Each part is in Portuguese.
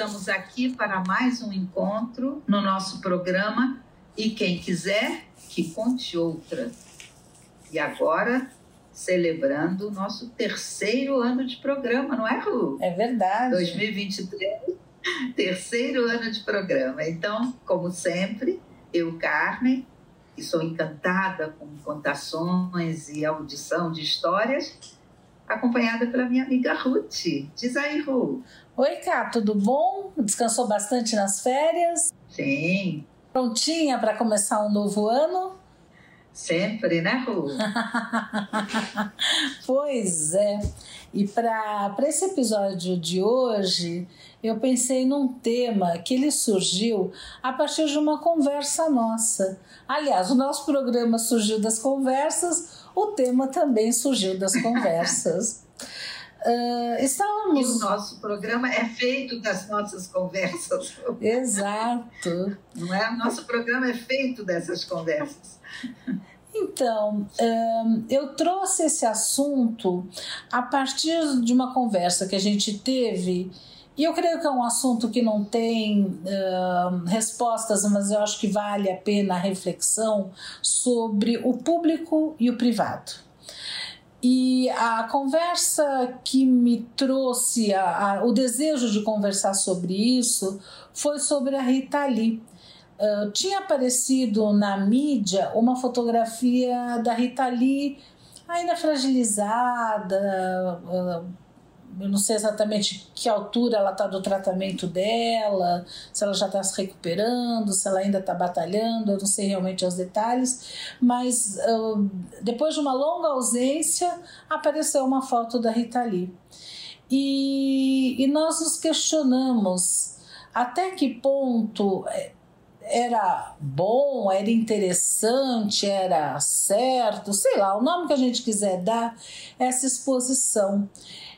Estamos aqui para mais um encontro no nosso programa e quem quiser que conte outra. E agora celebrando o nosso terceiro ano de programa, não é, Ru? É verdade. 2023, terceiro ano de programa. Então, como sempre, eu, Carmen, que sou encantada com contações e audição de histórias, acompanhada pela minha amiga Ruth. Diz aí, Ru. Oi, Cá, tudo bom? Descansou bastante nas férias? Sim. Prontinha para começar um novo ano? Sempre, né, Ru? pois é. E para esse episódio de hoje, eu pensei num tema que ele surgiu a partir de uma conversa nossa. Aliás, o nosso programa surgiu das conversas, o tema também surgiu das conversas. Uh, estávamos... E o nosso programa é feito das nossas conversas. Exato. Não é? O nosso programa é feito dessas conversas. Então, eu trouxe esse assunto a partir de uma conversa que a gente teve, e eu creio que é um assunto que não tem uh, respostas, mas eu acho que vale a pena a reflexão sobre o público e o privado. E a conversa que me trouxe a, a, o desejo de conversar sobre isso foi sobre a Rita Lee. Uh, tinha aparecido na mídia uma fotografia da Rita Lee ainda fragilizada, uh, eu não sei exatamente que altura ela está do tratamento dela, se ela já está se recuperando, se ela ainda está batalhando, eu não sei realmente os detalhes, mas uh, depois de uma longa ausência apareceu uma foto da Rita Lee. E, e nós nos questionamos até que ponto eh, era bom, era interessante, era certo, sei lá, o nome que a gente quiser dar, essa exposição.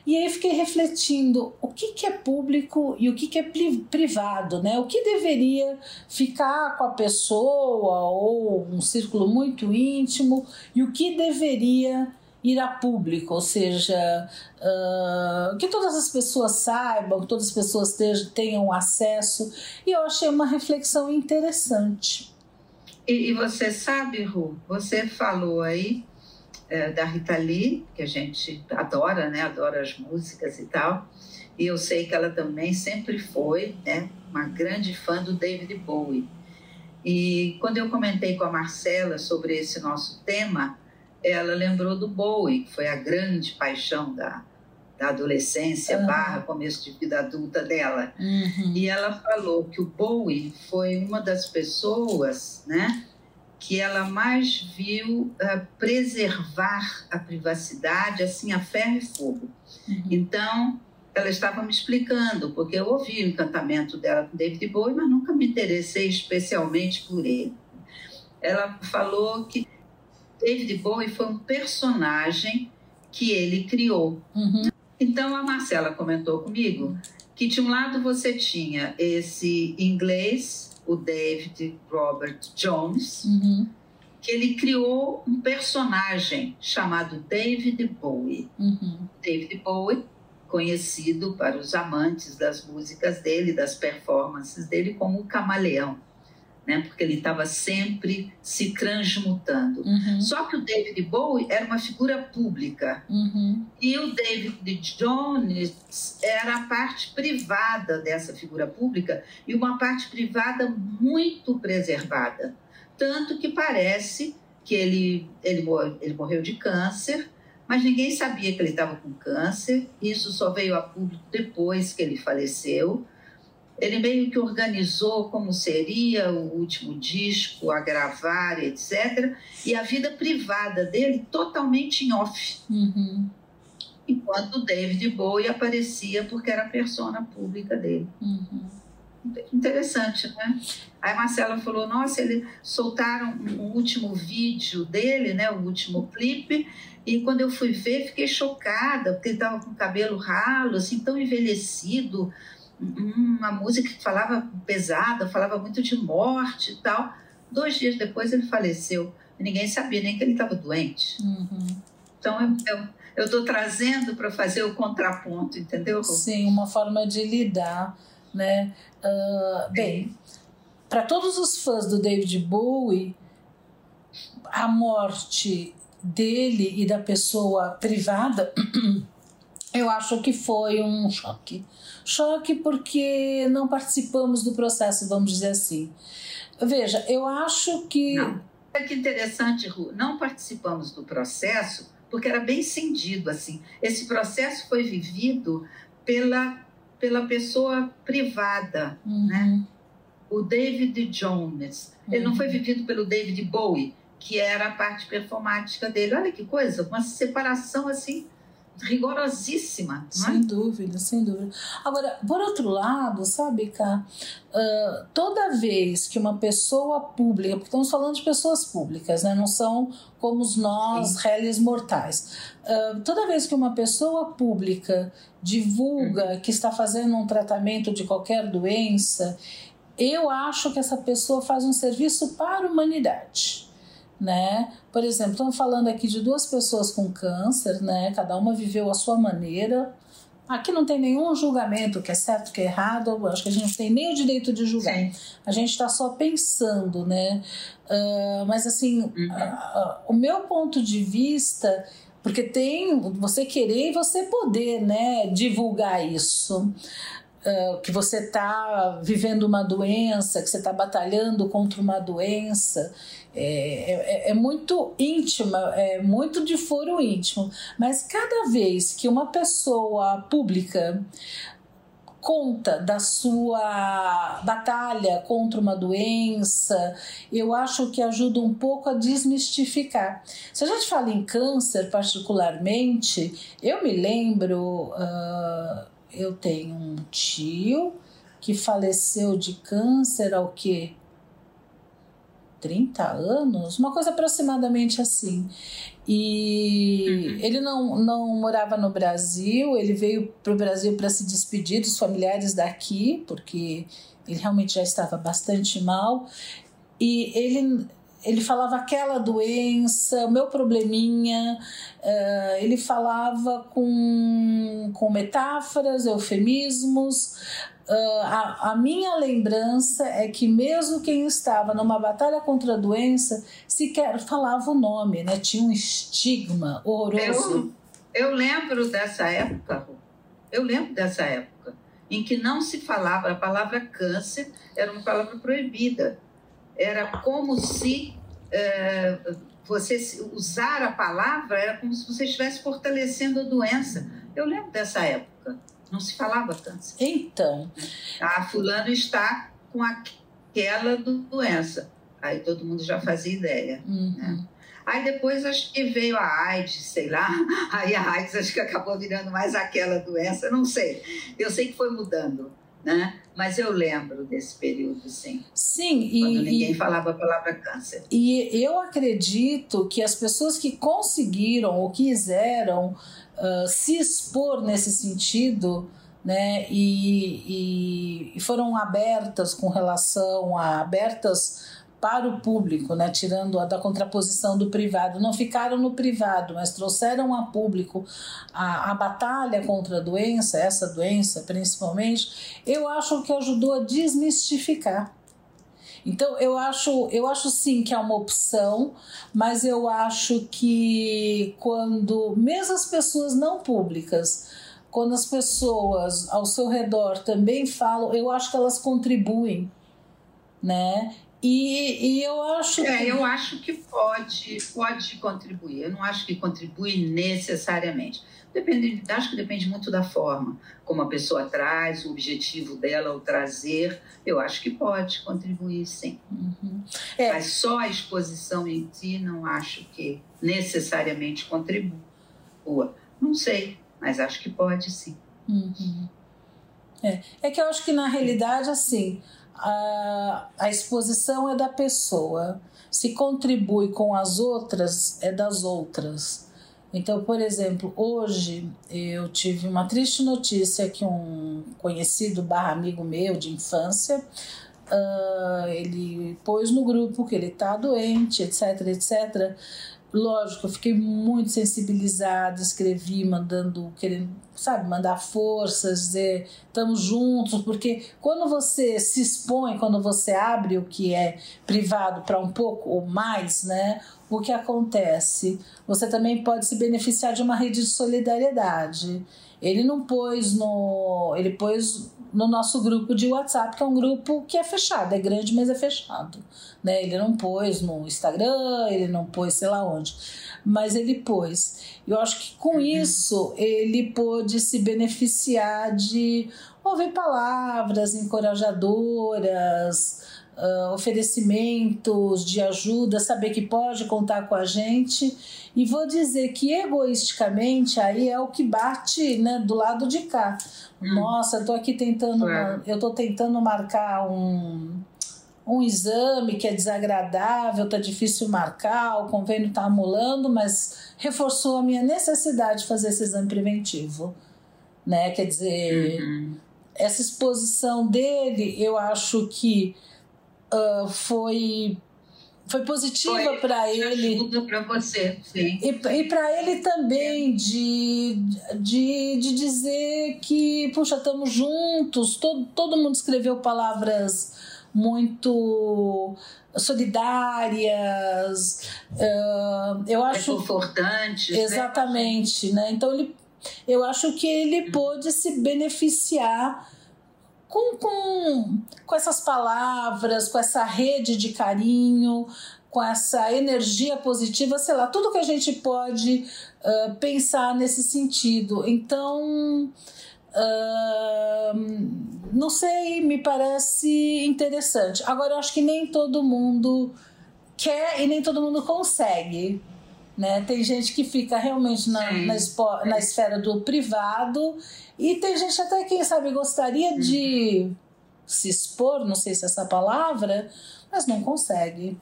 E aí fiquei refletindo o que, que é público e o que, que é privado, né? O que deveria ficar com a pessoa ou um círculo muito íntimo e o que deveria ir a público, ou seja, uh, que todas as pessoas saibam, que todas as pessoas tenham acesso. E eu achei uma reflexão interessante. E, e você sabe, Ru, você falou aí é, da Rita Lee, que a gente adora, né? Adora as músicas e tal. E eu sei que ela também sempre foi, né? Uma grande fã do David Bowie. E quando eu comentei com a Marcela sobre esse nosso tema, ela lembrou do Bowie, que foi a grande paixão da, da adolescência uhum. barra começo de vida adulta dela. Uhum. E ela falou que o Bowie foi uma das pessoas, né? Que ela mais viu uh, preservar a privacidade assim a ferro e fogo. Uhum. Então, ela estava me explicando, porque eu ouvi o encantamento dela com David Bowie, mas nunca me interessei especialmente por ele. Ela falou que David Bowie foi um personagem que ele criou. Uhum. Então, a Marcela comentou comigo que de um lado você tinha esse inglês o David Robert Jones, uhum. que ele criou um personagem chamado David Bowie. Uhum. David Bowie, conhecido para os amantes das músicas dele, das performances dele, como o camaleão né? porque ele estava sempre se transmutando. Uhum. Só que o David Bowie era uma figura pública uhum. e o David Jones era a parte privada dessa figura pública e uma parte privada muito preservada. Tanto que parece que ele, ele, ele morreu de câncer, mas ninguém sabia que ele estava com câncer. Isso só veio a público depois que ele faleceu ele meio que organizou como seria o último disco, a gravar, etc. E a vida privada dele totalmente em off. Uhum. Enquanto o David Bowie aparecia porque era a persona pública dele. Uhum. Interessante, né? Aí Marcela falou: Nossa, eles soltaram um último vídeo dele, né? O último clipe. E quando eu fui ver, fiquei chocada, porque ele estava com o cabelo ralo, assim, tão envelhecido, uma música que falava pesada, falava muito de morte e tal. Dois dias depois ele faleceu. Ninguém sabia nem que ele estava doente. Uhum. Então eu estou trazendo para fazer o contraponto, entendeu? Sim, uma forma de lidar, né? Uh, bem, para todos os fãs do David Bowie, a morte dele e da pessoa privada, eu acho que foi um choque Choque porque não participamos do processo, vamos dizer assim. Veja, eu acho que. Não. É que interessante, Ru, não participamos do processo porque era bem cindido assim. Esse processo foi vivido pela, pela pessoa privada, uhum. né? O David Jones. Uhum. Ele não foi vivido pelo David Bowie, que era a parte performática dele. Olha que coisa, uma separação assim rigorosíssima. Sem é? dúvida, sem dúvida. Agora, por outro lado, sabe, Cá, uh, toda vez que uma pessoa pública, porque estamos falando de pessoas públicas, né? não são como nós, Sim. réis mortais. Uh, toda vez que uma pessoa pública divulga hum. que está fazendo um tratamento de qualquer doença, eu acho que essa pessoa faz um serviço para a humanidade né? Por exemplo, estamos falando aqui de duas pessoas com câncer, né? Cada uma viveu a sua maneira. Aqui não tem nenhum julgamento que é certo, que é errado. Acho que a gente não tem nem o direito de julgar. Sim. A gente está só pensando, né? Uh, mas assim, uhum. uh, uh, o meu ponto de vista, porque tem você querer e você poder, né? Divulgar isso. Uh, que você está vivendo uma doença, que você está batalhando contra uma doença é, é, é, muito íntima, é muito de foro íntimo. Mas cada vez que uma pessoa pública conta da sua batalha contra uma doença, eu acho que ajuda um pouco a desmistificar. Se a gente fala em câncer, particularmente, eu me lembro, uh, eu tenho um tio que faleceu de câncer ao que 30 anos, uma coisa aproximadamente assim. E uhum. ele não, não morava no Brasil, ele veio para o Brasil para se despedir dos familiares daqui, porque ele realmente já estava bastante mal. E ele ele falava aquela doença, o meu probleminha, uh, ele falava com, com metáforas, eufemismos, Uh, a, a, minha lembrança é que mesmo quem estava numa batalha contra a doença sequer falava o nome, né? Tinha um estigma horroroso. Eu, eu lembro dessa época, eu lembro dessa época em que não se falava a palavra câncer, era uma palavra proibida. Era como se é, você usar a palavra era como se você estivesse fortalecendo a doença. Eu lembro dessa época. Não se falava câncer. Então. Ah, fulano está com aquela doença. Aí todo mundo já fazia ideia. Uhum. Né? Aí depois acho que veio a AIDS, sei lá. Aí a AIDS acho que acabou virando mais aquela doença, não sei. Eu sei que foi mudando, né? Mas eu lembro desse período, sim. Sim, e. Quando ninguém e, falava a palavra câncer. E eu acredito que as pessoas que conseguiram ou quiseram uh, se expor nesse sentido, né, e, e, foram abertas com relação a abertas para o público, né, tirando a da contraposição do privado, não ficaram no privado, mas trouxeram a público a, a batalha contra a doença, essa doença principalmente, eu acho que ajudou a desmistificar. Então eu acho, eu acho sim que é uma opção, mas eu acho que quando mesmo as pessoas não públicas, quando as pessoas ao seu redor também falam, eu acho que elas contribuem, né? E, e eu acho é, que... eu acho que pode, pode contribuir. Eu não acho que contribui necessariamente. Depende, acho que depende muito da forma como a pessoa traz, o objetivo dela, o trazer. Eu acho que pode contribuir, sim. Uhum. É. Mas só a exposição em si não acho que necessariamente contribua. Não sei, mas acho que pode sim. Uhum. É. é que eu acho que na realidade, assim, a, a exposição é da pessoa. Se contribui com as outras, é das outras. Então, por exemplo, hoje eu tive uma triste notícia que um conhecido barra amigo meu de infância, uh, ele pôs no grupo que ele está doente, etc, etc. Lógico, eu fiquei muito sensibilizada, escrevi mandando, querendo, sabe, mandar forças, dizer estamos juntos, porque quando você se expõe, quando você abre o que é privado para um pouco ou mais, né, o que acontece? Você também pode se beneficiar de uma rede de solidariedade. Ele não pôs no. Ele pôs no nosso grupo de WhatsApp, que é um grupo que é fechado, é grande, mas é fechado. Né? Ele não pôs no Instagram, ele não pôs sei lá onde, mas ele pôs. Eu acho que com uhum. isso ele pôde se beneficiar de ouvir palavras encorajadoras, uh, oferecimentos de ajuda, saber que pode contar com a gente. E vou dizer que egoisticamente aí é o que bate né, do lado de cá. Hum. Nossa, eu tô aqui tentando, é. eu tô tentando marcar um, um exame que é desagradável, tá difícil marcar, o convênio tá amolando, mas reforçou a minha necessidade de fazer esse exame preventivo. Né? Quer dizer, uhum. essa exposição dele, eu acho que uh, foi foi positiva para ele. para você, sim. E, e para ele também de, de, de dizer que, puxa, estamos juntos. Todo, todo mundo escreveu palavras muito solidárias. Uh, eu acho. Reconfortantes. Né? Exatamente, né? né? Então ele, eu acho que ele pôde se beneficiar com, com, com essas palavras, com essa rede de carinho, com essa energia positiva, sei lá, tudo que a gente pode uh, pensar nesse sentido. Então, uh, não sei, me parece interessante. Agora, eu acho que nem todo mundo quer e nem todo mundo consegue. Né? Tem gente que fica realmente na, na, na, esfera do privado e tem gente até, quem sabe, gostaria de se expor, não sei se é essa palavra, mas não consegue.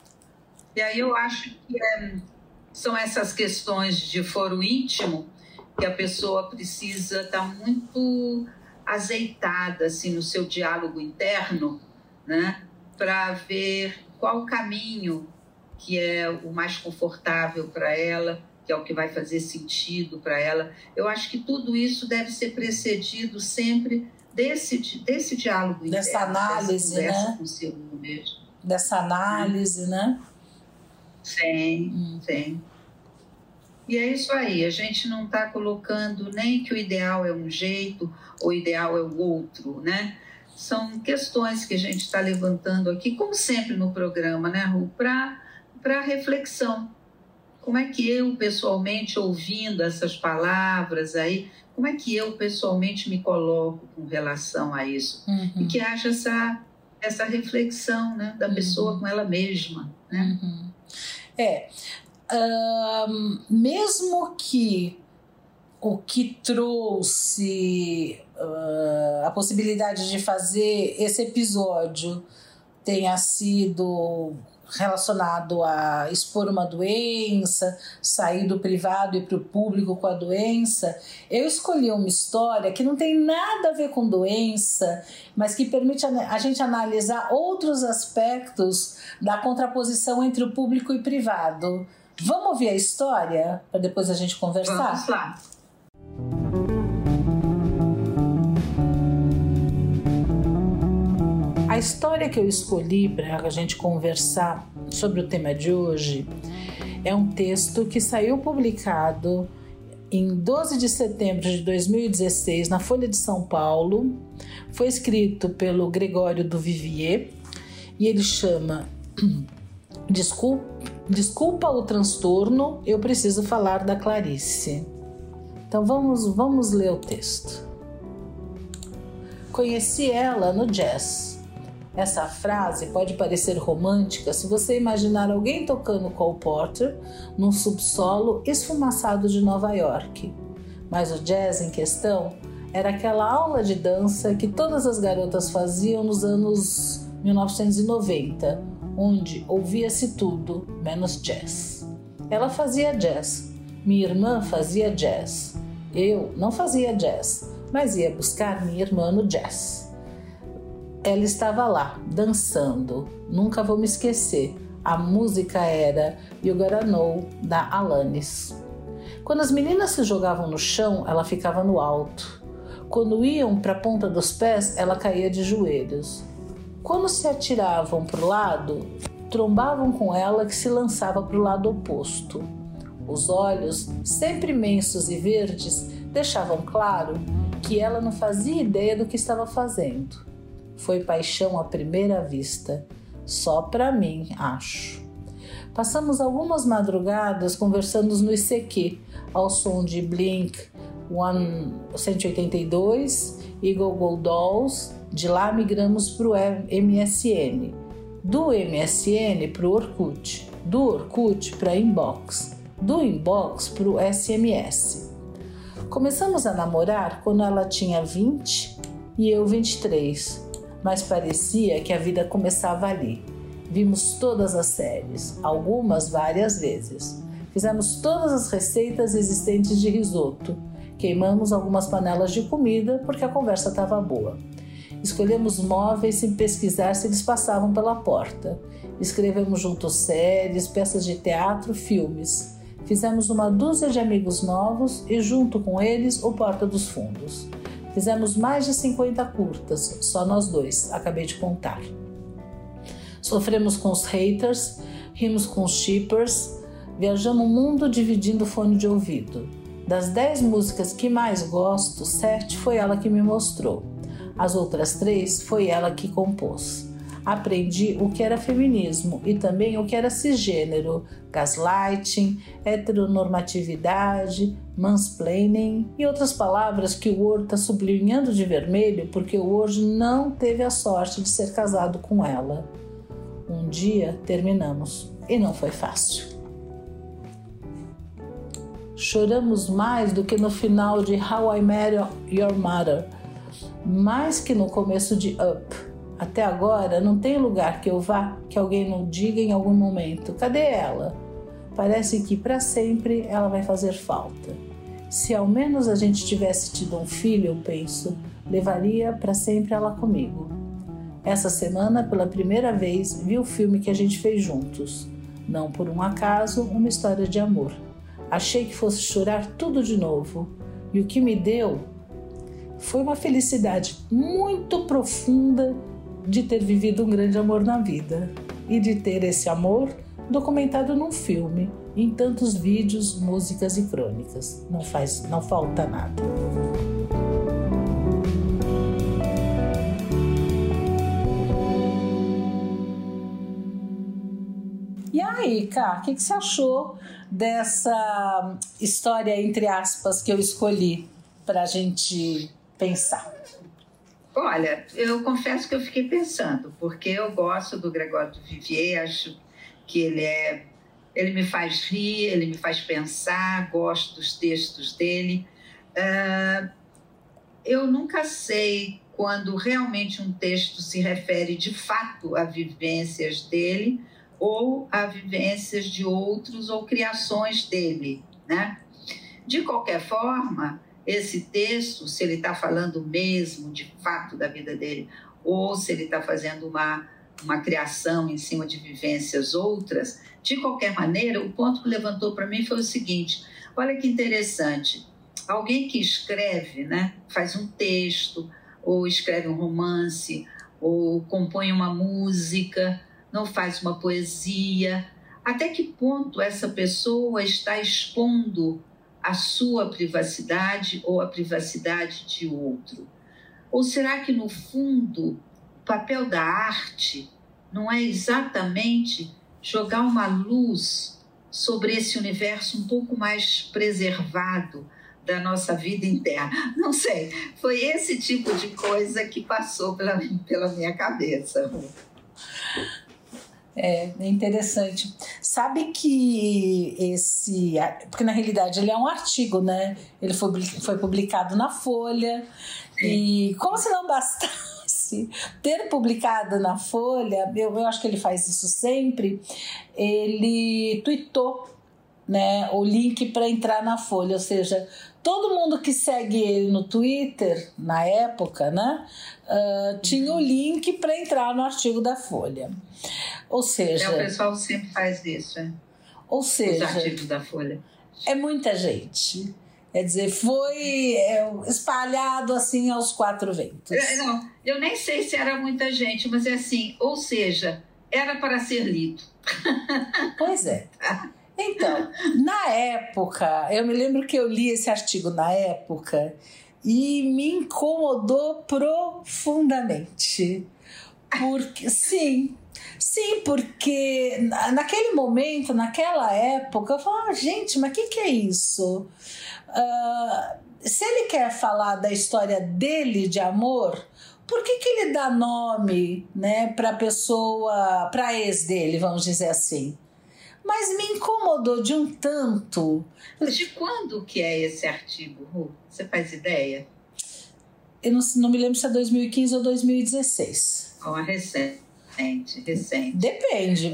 E aí eu acho que é, são essas questões de foro íntimo que a pessoa precisa estar tá muito azeitada assim, no seu diálogo interno, né? para ver qual caminho que é o mais confortável para ela, que é o que vai fazer sentido para ela. Eu acho que tudo isso deve ser precedido sempre desse, desse diálogo dessa interno, análise, dessa né? consigo mesmo. Dessa análise, hum. né? Sim, hum. sim. E é isso aí, a gente não está colocando nem que o ideal é um jeito, o ideal é o outro, né? São questões que a gente está levantando aqui, como sempre no programa, né, Ru? Para reflexão, como é que eu, pessoalmente, ouvindo essas palavras aí, como é que eu, pessoalmente, me coloco com relação a isso? Uhum. E que haja essa, essa reflexão né, da uhum. pessoa com ela mesma. Né? Uhum. É. Um, mesmo que o que trouxe uh, a possibilidade de fazer esse episódio tenha sido relacionado a expor uma doença, sair do privado e para o público com a doença, eu escolhi uma história que não tem nada a ver com doença, mas que permite a gente analisar outros aspectos da contraposição entre o público e privado. Vamos ouvir a história para depois a gente conversar? Vamos lá. A história que eu escolhi para a gente conversar sobre o tema de hoje é um texto que saiu publicado em 12 de setembro de 2016 na Folha de São Paulo. Foi escrito pelo Gregório do Vivier e ele chama Desculpa, desculpa o transtorno, eu preciso falar da Clarice. Então vamos, vamos ler o texto. Conheci ela no jazz. Essa frase pode parecer romântica se você imaginar alguém tocando Cole Porter num subsolo esfumaçado de Nova York. Mas o jazz em questão era aquela aula de dança que todas as garotas faziam nos anos 1990, onde ouvia-se tudo menos jazz. Ela fazia jazz, minha irmã fazia jazz. Eu não fazia jazz, mas ia buscar minha irmã no jazz. Ela estava lá, dançando. Nunca vou me esquecer. A música era Know, da Alanis. Quando as meninas se jogavam no chão, ela ficava no alto. Quando iam para a ponta dos pés, ela caía de joelhos. Quando se atiravam para o lado, trombavam com ela que se lançava para o lado oposto. Os olhos, sempre imensos e verdes, deixavam claro que ela não fazia ideia do que estava fazendo. Foi paixão à primeira vista, só para mim, acho. Passamos algumas madrugadas conversando no ICQ, ao som de Blink 182 e Google Dolls. De lá migramos para o MSN, do MSN para o Orkut, do Orkut para Inbox, do Inbox para o SMS. Começamos a namorar quando ela tinha 20 e eu 23, mas parecia que a vida começava ali. Vimos todas as séries, algumas várias vezes. Fizemos todas as receitas existentes de risoto. Queimamos algumas panelas de comida porque a conversa estava boa. Escolhemos móveis sem pesquisar se eles passavam pela porta. Escrevemos juntos séries, peças de teatro, filmes. Fizemos uma dúzia de amigos novos e, junto com eles, o Porta dos Fundos. Fizemos mais de 50 curtas, só nós dois, acabei de contar. Sofremos com os haters, rimos com os shippers, viajamos o mundo dividindo fone de ouvido. Das 10 músicas que mais gosto, 7 foi ela que me mostrou. As outras três foi ela que compôs. Aprendi o que era feminismo e também o que era cisgênero, gaslighting, heteronormatividade, mansplaining e outras palavras que o Word está sublinhando de vermelho porque o Word não teve a sorte de ser casado com ela. Um dia terminamos e não foi fácil. Choramos mais do que no final de How I Met Your Mother mais que no começo de Up. Até agora, não tem lugar que eu vá que alguém não diga em algum momento: cadê ela? Parece que para sempre ela vai fazer falta. Se ao menos a gente tivesse tido um filho, eu penso, levaria para sempre ela comigo. Essa semana, pela primeira vez, vi o filme que a gente fez juntos. Não por um acaso, uma história de amor. Achei que fosse chorar tudo de novo. E o que me deu foi uma felicidade muito profunda de ter vivido um grande amor na vida e de ter esse amor documentado num filme, em tantos vídeos, músicas e crônicas. Não faz, não falta nada. E aí, Cá, o que, que você achou dessa história, entre aspas, que eu escolhi para a gente pensar? Olha, eu confesso que eu fiquei pensando, porque eu gosto do Gregório de Vivier, acho que ele é. Ele me faz rir, ele me faz pensar, gosto dos textos dele. Uh, eu nunca sei quando realmente um texto se refere de fato a vivências dele ou a vivências de outros ou criações dele, né? De qualquer forma, esse texto, se ele está falando mesmo de fato da vida dele, ou se ele está fazendo uma, uma criação em cima de vivências outras, de qualquer maneira, o ponto que levantou para mim foi o seguinte: olha que interessante, alguém que escreve, né, faz um texto, ou escreve um romance, ou compõe uma música, não faz uma poesia, até que ponto essa pessoa está expondo a sua privacidade ou a privacidade de outro? Ou será que, no fundo, o papel da arte não é exatamente jogar uma luz sobre esse universo um pouco mais preservado da nossa vida interna? Não sei, foi esse tipo de coisa que passou pela, pela minha cabeça. É, é interessante. Sabe que esse. Porque na realidade ele é um artigo, né? Ele foi, foi publicado na Folha. Sim. E como se não bastasse ter publicado na Folha, eu, eu acho que ele faz isso sempre, ele tweetou né, o link para entrar na Folha, ou seja, todo mundo que segue ele no Twitter, na época, né, uh, tinha o link para entrar no artigo da Folha. Ou seja. É, o pessoal sempre faz isso, é? Ou seja. Os artigos da Folha. É muita gente. Quer dizer, foi é, espalhado assim aos quatro ventos. Eu, não, eu nem sei se era muita gente, mas é assim, ou seja, era para ser lido. Pois é. Então, na época, eu me lembro que eu li esse artigo na época e me incomodou profundamente. Porque, sim, sim, porque naquele momento, naquela época, eu falava, gente, mas o que, que é isso? Uh, se ele quer falar da história dele de amor, por que, que ele dá nome né, para pessoa, para ex dele, vamos dizer assim? Mas me incomodou de um tanto. De quando que é esse artigo, Ru? Você faz ideia? Eu não, não me lembro se é 2015 ou 2016. Oh, é recente. Recente, Depende.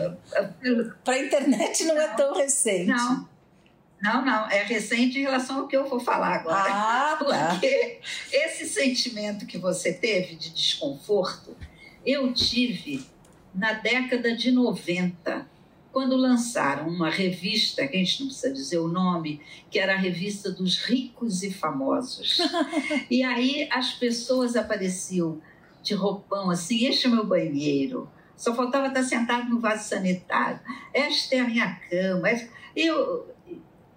Para a internet não, não, é tão recente. Não. Não, não, é recente em relação ao que eu vou falar agora. Ah, tá. Porque esse sentimento que você teve de desconforto, eu tive na década de 90 quando lançaram uma revista, que a gente não precisa dizer o nome, que era a revista dos ricos e famosos. e aí as pessoas apareciam de roupão assim, este é meu banheiro. Só faltava estar sentado no vaso sanitário. Esta é a minha cama. Eu,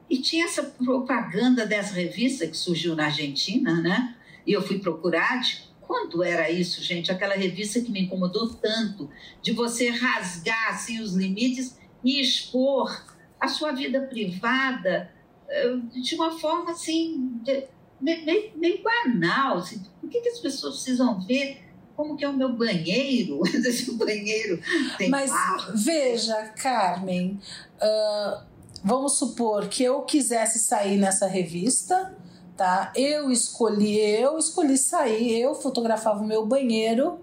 e tinha essa propaganda dessa revista que surgiu na Argentina, né? E eu fui procurar de quando era isso, gente? Aquela revista que me incomodou tanto, de você rasgar assim, os limites e expor a sua vida privada eh, de uma forma assim, meio, meio banal. Assim. Por que, que as pessoas precisam ver como que é o meu banheiro? Esse banheiro tem Mas barro. veja, Carmen, uh, vamos supor que eu quisesse sair nessa revista, tá? Eu escolhi, eu escolhi sair, eu fotografava o meu banheiro.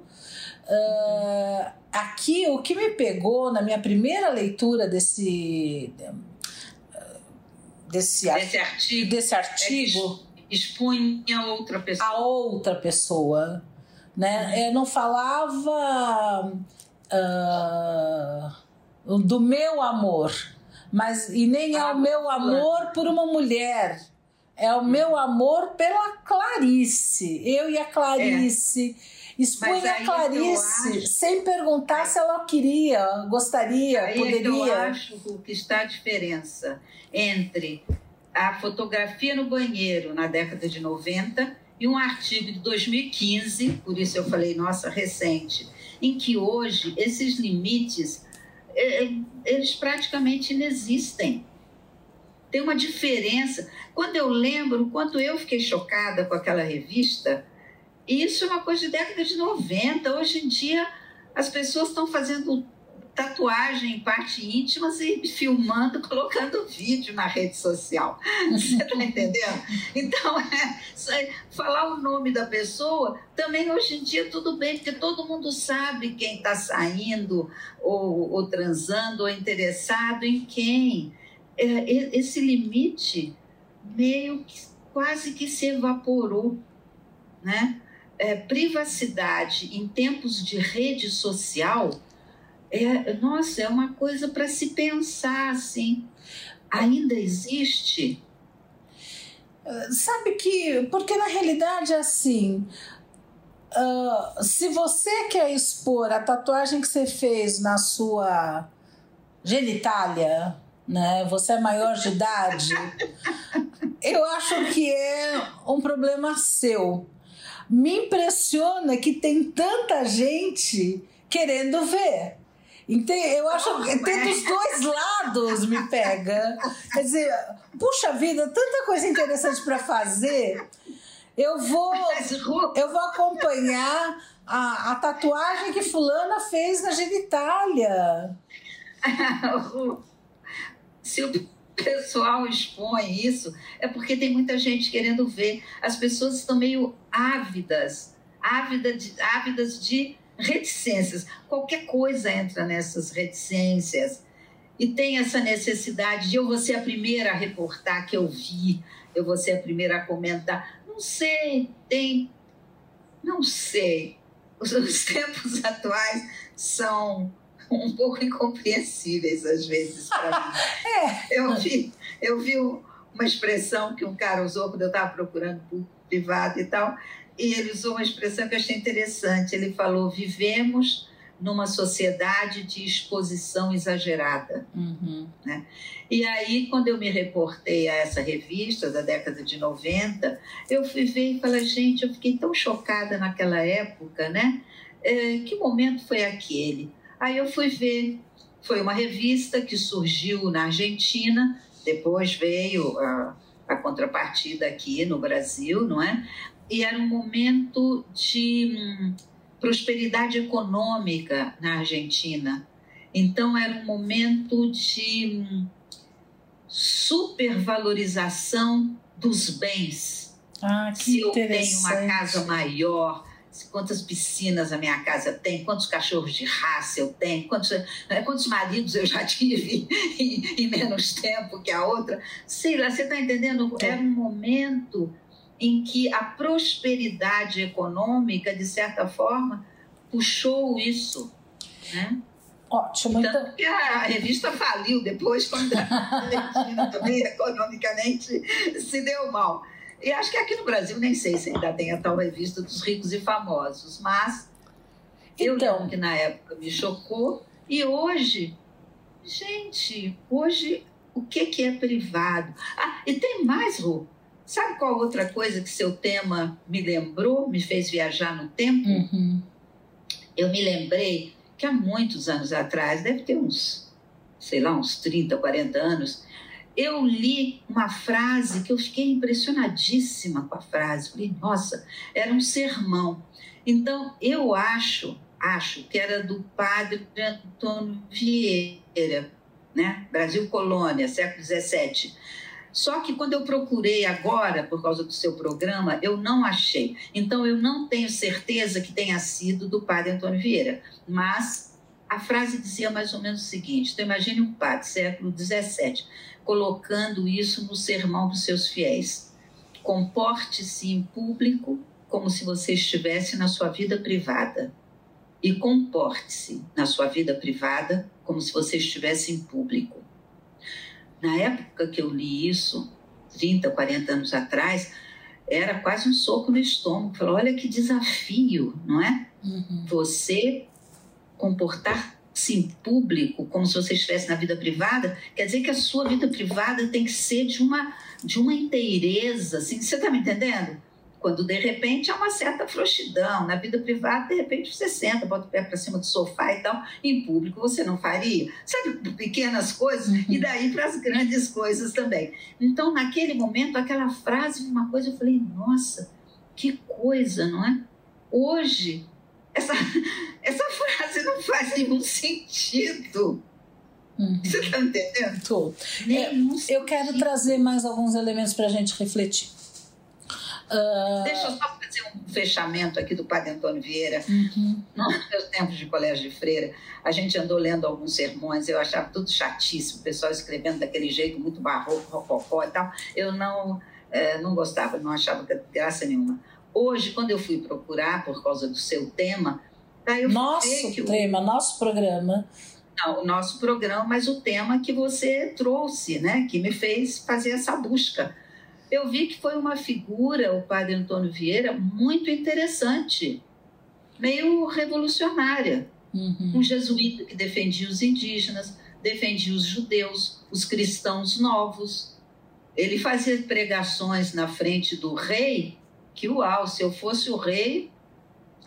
Uh, aqui o que me pegou na minha primeira leitura desse desse, desse artigo, desse artigo é expunha outra pessoa. A outra pessoa, né? Eu não falava uh, do meu amor, mas e nem é o meu amor por uma mulher. É o meu amor pela Clarice. Eu e a Clarice. É Expunha a Clarice acho... sem perguntar se ela queria, gostaria, aí poderia. eu acho que está a diferença entre a fotografia no banheiro na década de 90 e um artigo de 2015, por isso eu falei, nossa, recente, em que hoje esses limites é, é, eles praticamente inexistem. Tem uma diferença. Quando eu lembro quanto eu fiquei chocada com aquela revista, isso é uma coisa de década de 90. Hoje em dia, as pessoas estão fazendo tatuagem em parte íntima e filmando, colocando vídeo na rede social. Você está entendendo? Então, é, falar o nome da pessoa, também hoje em dia tudo bem, porque todo mundo sabe quem está saindo, ou, ou, transando, ou interessado em quem. É, esse limite meio que quase que se evaporou, né? É, privacidade em tempos de rede social, é, nossa, é uma coisa para se pensar assim. Ainda existe? Sabe que, porque na realidade é assim. Uh, se você quer expor a tatuagem que você fez na sua genitália, né? Você é maior de idade. eu acho que é um problema seu me impressiona que tem tanta gente querendo ver. Eu acho que tem dos dois lados me pega. Quer dizer, puxa vida, tanta coisa interessante para fazer. Eu vou, eu vou acompanhar a, a tatuagem que fulana fez na genitália. Se o pessoal expõe isso, é porque tem muita gente querendo ver. As pessoas estão meio ávidas, ávidas de, ávidas de reticências. Qualquer coisa entra nessas reticências. E tem essa necessidade de eu vou ser a primeira a reportar que eu vi, eu vou ser a primeira a comentar. Não sei, tem. Não sei. Os, os tempos atuais são um pouco incompreensíveis às vezes para mim. é. Eu vi, eu vi uma expressão que um cara usou quando eu estava procurando por privado e tal, e ele usou uma expressão que eu achei interessante. Ele falou: vivemos numa sociedade de exposição exagerada. Uhum. Né? E aí, quando eu me reportei a essa revista da década de 90, eu fui ver e falei, gente, eu fiquei tão chocada naquela época, né? É, que momento foi aquele? Aí eu fui ver, foi uma revista que surgiu na Argentina, depois veio a, a contrapartida aqui no Brasil, não é? e era um momento de hum, prosperidade econômica na Argentina. Então, era um momento de hum, supervalorização dos bens. Ah, que Se eu tenho uma casa maior, quantas piscinas a minha casa tem, quantos cachorros de raça eu tenho, quantos, né, quantos maridos eu já tive em, em menos tempo que a outra. Sei lá, você está entendendo? Era um momento em que a prosperidade econômica, de certa forma, puxou isso. Né? Ótimo. Tanto que a revista faliu depois, quando a Argentina também economicamente se deu mal. E acho que aqui no Brasil nem sei se ainda tem a tal revista dos ricos e famosos, mas então, eu lembro que na época me chocou e hoje, gente, hoje o que, que é privado? Ah, e tem mais, Ru. Sabe qual outra coisa que seu tema me lembrou, me fez viajar no tempo? Uhum. Eu me lembrei que há muitos anos atrás, deve ter uns, sei lá, uns 30, 40 anos, eu li uma frase que eu fiquei impressionadíssima com a frase. Falei, nossa, era um sermão. Então, eu acho, acho que era do padre Antônio Vieira, né? Brasil Colônia, século XVII. Só que quando eu procurei agora, por causa do seu programa, eu não achei. Então, eu não tenho certeza que tenha sido do padre Antônio Vieira. Mas a frase dizia mais ou menos o seguinte: então, imagine um padre, século XVII, colocando isso no sermão dos seus fiéis. Comporte-se em público como se você estivesse na sua vida privada. E comporte-se na sua vida privada como se você estivesse em público. Na época que eu li isso, 30, 40 anos atrás, era quase um soco no estômago. Falou, olha que desafio, não é? Uhum. Você comportar-se em público como se você estivesse na vida privada, quer dizer que a sua vida privada tem que ser de uma, de uma inteireza, assim, você está me entendendo? Quando de repente há uma certa frouxidão. Na vida privada, de repente você senta, bota o pé para cima do sofá e tal. Em público você não faria. Sabe, pequenas coisas uhum. e daí para as grandes coisas também. Então, naquele momento, aquela frase, uma coisa, eu falei, nossa, que coisa, não é? Hoje, essa, essa frase não faz nenhum sentido. Uhum. Você está entendendo? Tô. É, eu quero trazer mais alguns elementos para a gente refletir. Uh... Deixa eu só fazer um fechamento aqui do Padre Antônio Vieira. Uhum. Nos meus tempos de colégio de freira, a gente andou lendo alguns sermões, eu achava tudo chatíssimo, o pessoal escrevendo daquele jeito muito barroco, rococó e tal. Eu não, é, não gostava, não achava graça nenhuma. Hoje, quando eu fui procurar por causa do seu tema, daí eu nosso tema, o... nosso programa. Não, o nosso programa, mas o tema que você trouxe, né, que me fez fazer essa busca eu vi que foi uma figura, o padre Antônio Vieira, muito interessante, meio revolucionária. Uhum. Um jesuíta que defendia os indígenas, defendia os judeus, os cristãos novos. Ele fazia pregações na frente do rei, que uau, se eu fosse o rei,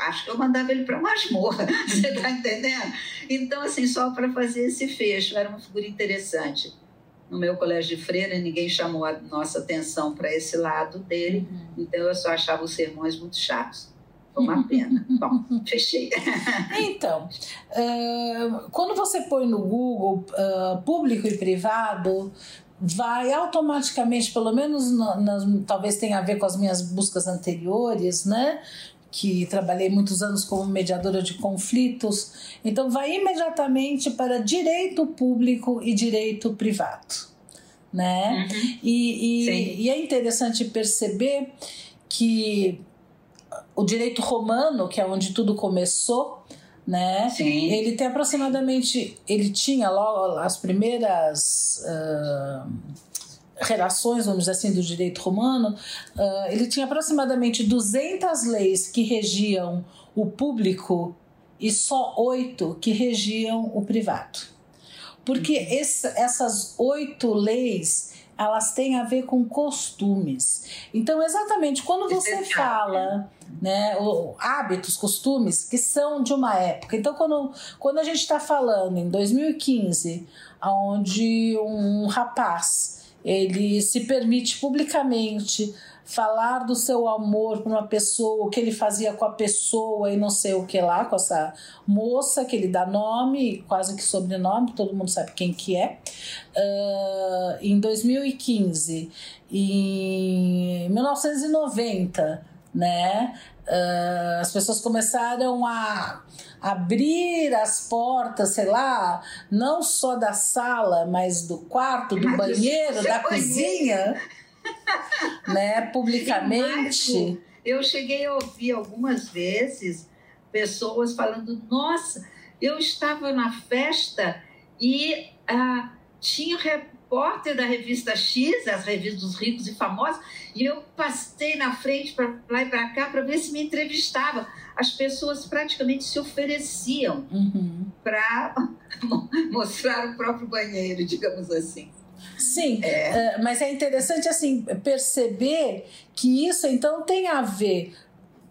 acho que eu mandava ele para masmorra, você está entendendo? Então, assim, só para fazer esse fecho, era uma figura interessante. No meu colégio de freira, ninguém chamou a nossa atenção para esse lado dele, uhum. então eu só achava os sermões muito chatos. Foi uma pena. Bom, fechei. então, uh, quando você põe no Google uh, público e privado, vai automaticamente, pelo menos na, na, talvez tenha a ver com as minhas buscas anteriores, né? Que trabalhei muitos anos como mediadora de conflitos, então vai imediatamente para direito público e direito privado, né? Uhum. E, e, e é interessante perceber que o direito romano, que é onde tudo começou, né? Sim. Ele tem aproximadamente, ele tinha logo as primeiras uh, relações, vamos dizer assim, do direito romano, uh, ele tinha aproximadamente 200 leis que regiam o público e só oito que regiam o privado. Porque uhum. esse, essas oito leis elas têm a ver com costumes. Então, exatamente quando você fala né, hábitos, costumes que são de uma época. Então, quando, quando a gente está falando em 2015, onde um rapaz ele se permite publicamente falar do seu amor para uma pessoa, o que ele fazia com a pessoa e não sei o que lá, com essa moça que ele dá nome, quase que sobrenome, todo mundo sabe quem que é. Uh, em 2015, em 1990, né? Uh, as pessoas começaram a abrir as portas, sei lá, não só da sala, mas do quarto, do banheiro, da cozinha, né? Publicamente. Eu cheguei a ouvir algumas vezes pessoas falando: Nossa, eu estava na festa e ah, tinha repórter da revista X, as revistas dos ricos e famosos, e eu passei na frente para lá e para cá para ver se me entrevistava. As pessoas praticamente se ofereciam uhum. para mostrar o próprio banheiro, digamos assim. Sim, é. uh, mas é interessante assim perceber que isso então tem a ver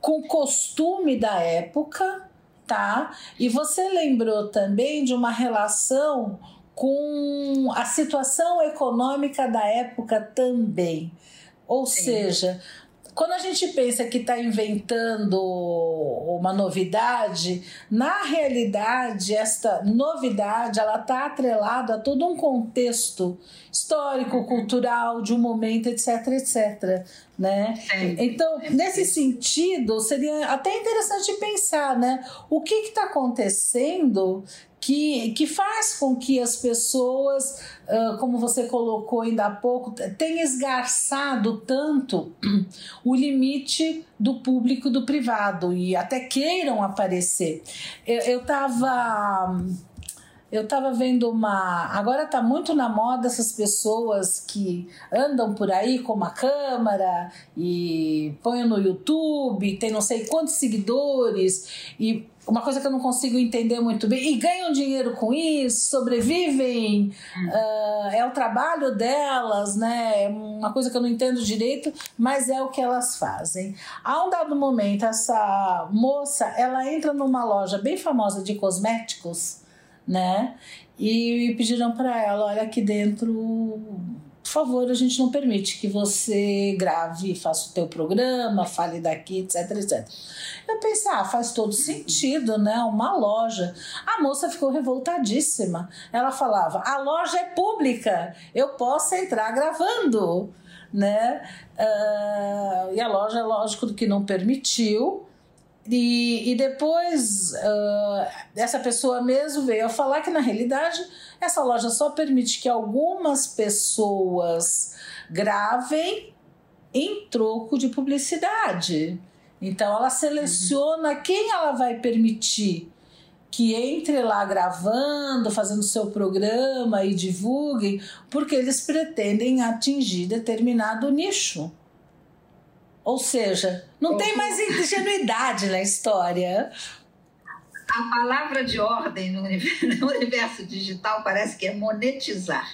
com o costume da época, tá? E você lembrou também de uma relação com a situação econômica da época também. Ou Sim. seja, quando a gente pensa que está inventando uma novidade, na realidade esta novidade ela está atrelada a todo um contexto histórico, uhum. cultural, de um momento, etc, etc. Né? Então, nesse sentido, seria até interessante pensar, né? O que está acontecendo que, que faz com que as pessoas, uh, como você colocou ainda há pouco, tenham esgarçado tanto o limite do público e do privado e até queiram aparecer. Eu estava. Eu estava vendo uma. Agora está muito na moda essas pessoas que andam por aí com uma câmera e põem no YouTube, tem não sei quantos seguidores e uma coisa que eu não consigo entender muito bem, e ganham dinheiro com isso, sobrevivem, uh, é o trabalho delas, né? É uma coisa que eu não entendo direito, mas é o que elas fazem. A um dado momento, essa moça, ela entra numa loja bem famosa de cosméticos, né? E pediram para ela, olha aqui dentro por favor, a gente não permite que você grave, faça o teu programa, fale daqui, etc, etc. Eu pensei, ah, faz todo sentido, né? Uma loja. A moça ficou revoltadíssima. Ela falava, a loja é pública, eu posso entrar gravando, né? Uh, e a loja, lógico que não permitiu, e, e depois uh, essa pessoa mesmo veio a falar que na realidade essa loja só permite que algumas pessoas gravem em troco de publicidade. Então ela seleciona uhum. quem ela vai permitir que entre lá gravando, fazendo seu programa e divulguem, porque eles pretendem atingir determinado nicho. Ou seja, não tem mais ingenuidade na história. A palavra de ordem no universo, digital parece que é monetizar.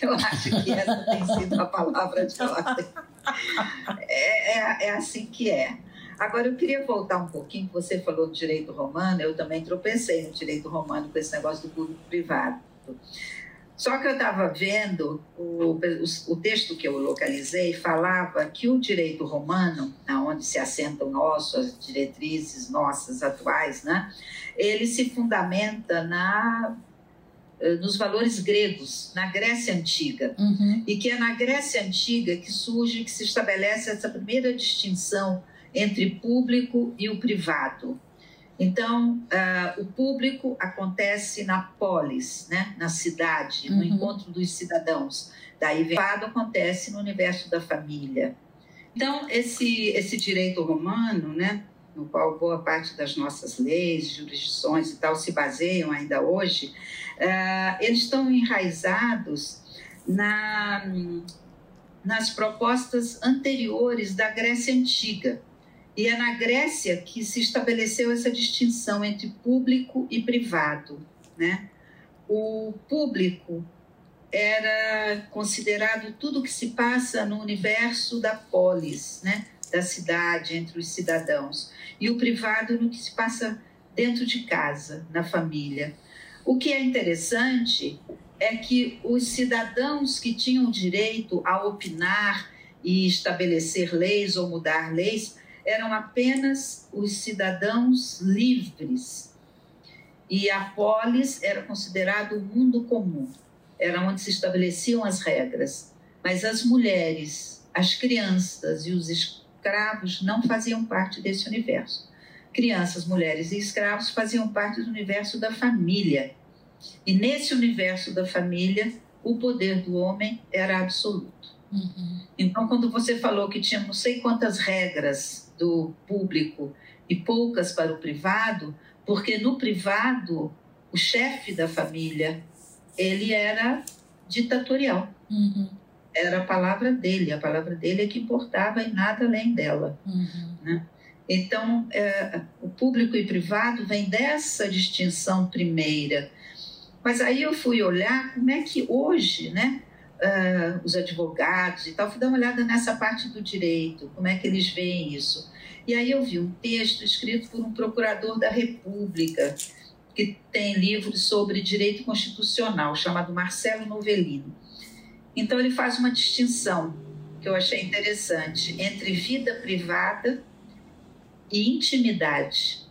Eu acho que essa tem sido a palavra de ordem. É, é, é assim que é. Agora, eu queria voltar um pouquinho, você falou do direito romano, eu também tropecei no direito romano com esse negócio do público-privado. Só que eu estava vendo, o, o, texto que eu localizei falava que o direito romano, onde se assentam nossas diretrizes nossas atuais, né, ele se fundamenta na eh, nos valores gregos, na Grécia Antiga. Uhum. E que é na Grécia Antiga que surge, que se estabelece essa primeira distinção entre público e o privado. Então, uh, o público acontece na polis, né? na cidade, no uhum. encontro dos cidadãos. Daí, o privado acontece no universo da família. Então, esse, esse direito romano, né? no qual boa parte das nossas leis, jurisdições e tal se baseiam ainda hoje, uh, eles estão enraizados na, nas propostas anteriores da Grécia Antiga e é na Grécia que se estabeleceu essa distinção entre público e privado. Né? O público era considerado tudo que se passa no universo da polis, né? da cidade, entre os cidadãos, e o privado no que se passa dentro de casa, na família. O que é interessante é que os cidadãos que tinham direito a opinar e estabelecer leis ou mudar leis eram apenas os cidadãos livres. E a polis era considerado o mundo comum, era onde se estabeleciam as regras. Mas as mulheres, as crianças e os escravos não faziam parte desse universo. Crianças, mulheres e escravos faziam parte do universo da família. E nesse universo da família, o poder do homem era absoluto. Uhum. Então, quando você falou que tinha não sei quantas regras do público e poucas para o privado, porque no privado o chefe da família ele era ditatorial. Uhum. Era a palavra dele, a palavra dele é que importava e nada além dela. Uhum. Né? Então, é, o público e privado vem dessa distinção primeira. Mas aí eu fui olhar como é que hoje, né, uh, os advogados e tal, fui dar uma olhada nessa parte do direito, como é que eles veem isso. E aí eu vi um texto escrito por um procurador da República, que tem livros sobre direito constitucional, chamado Marcelo Novellino. Então ele faz uma distinção que eu achei interessante entre vida privada e intimidade.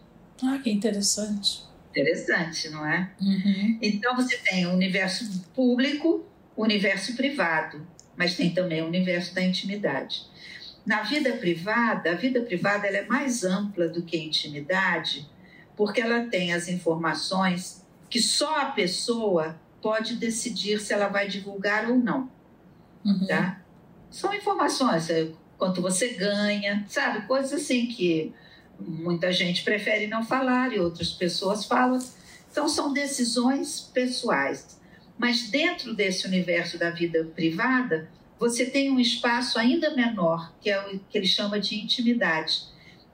Ah, que interessante. Interessante, não é? Uhum. Então você tem o universo público, o universo privado, mas tem também o universo da intimidade. Na vida privada, a vida privada ela é mais ampla do que a intimidade, porque ela tem as informações que só a pessoa pode decidir se ela vai divulgar ou não. Uhum. Tá? São informações, é, quanto você ganha, sabe? Coisas assim que muita gente prefere não falar e outras pessoas falam. Então, são decisões pessoais. Mas dentro desse universo da vida privada, você tem um espaço ainda menor, que é o que ele chama de intimidade,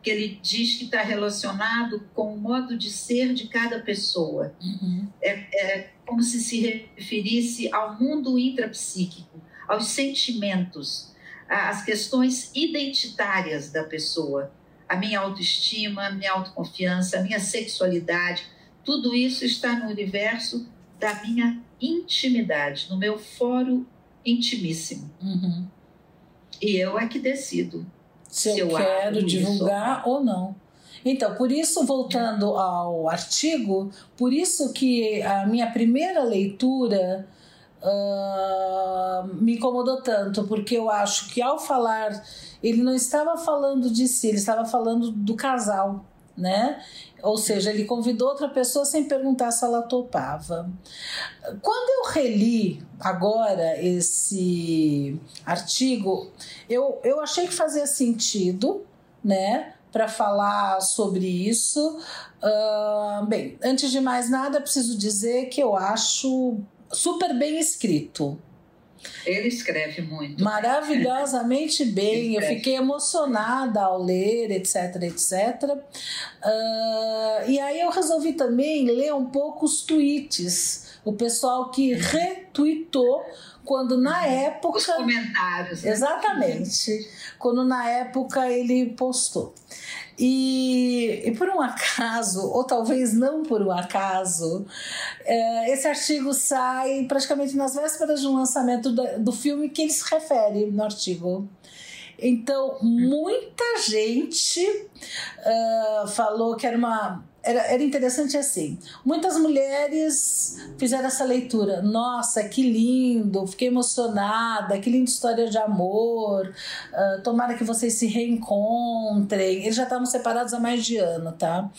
que ele diz que está relacionado com o modo de ser de cada pessoa. Uhum. É, é como se se referisse ao mundo intrapsíquico, aos sentimentos, às questões identitárias da pessoa. A minha autoestima, a minha autoconfiança, a minha sexualidade, tudo isso está no universo da minha intimidade, no meu fórum intimíssimo. Uhum. E eu é que decido se, se eu, eu quero divulgar ou não. Então, por isso, voltando ao artigo, por isso que a minha primeira leitura uh, me incomodou tanto, porque eu acho que ao falar, ele não estava falando de si, ele estava falando do casal né? Ou seja, ele convidou outra pessoa sem perguntar se ela topava. Quando eu reli agora esse artigo, eu, eu achei que fazia sentido, né? Para falar sobre isso. Uh, bem, antes de mais nada, preciso dizer que eu acho super bem escrito. Ele escreve muito. Maravilhosamente bem. Eu fiquei emocionada ao ler, etc, etc. Uh, e aí eu resolvi também ler um pouco os tweets. O pessoal que retweetou quando na época. Os comentários. Né? Exatamente. Quando na época ele postou. E, e, por um acaso, ou talvez não por um acaso, é, esse artigo sai praticamente nas vésperas de um lançamento do, do filme que ele se refere no artigo. Então, muita gente uh, falou que era uma era, era interessante assim. Muitas mulheres fizeram essa leitura. Nossa, que lindo, fiquei emocionada, que linda história de amor. Uh, tomara que vocês se reencontrem. Eles já estavam separados há mais de ano, tá?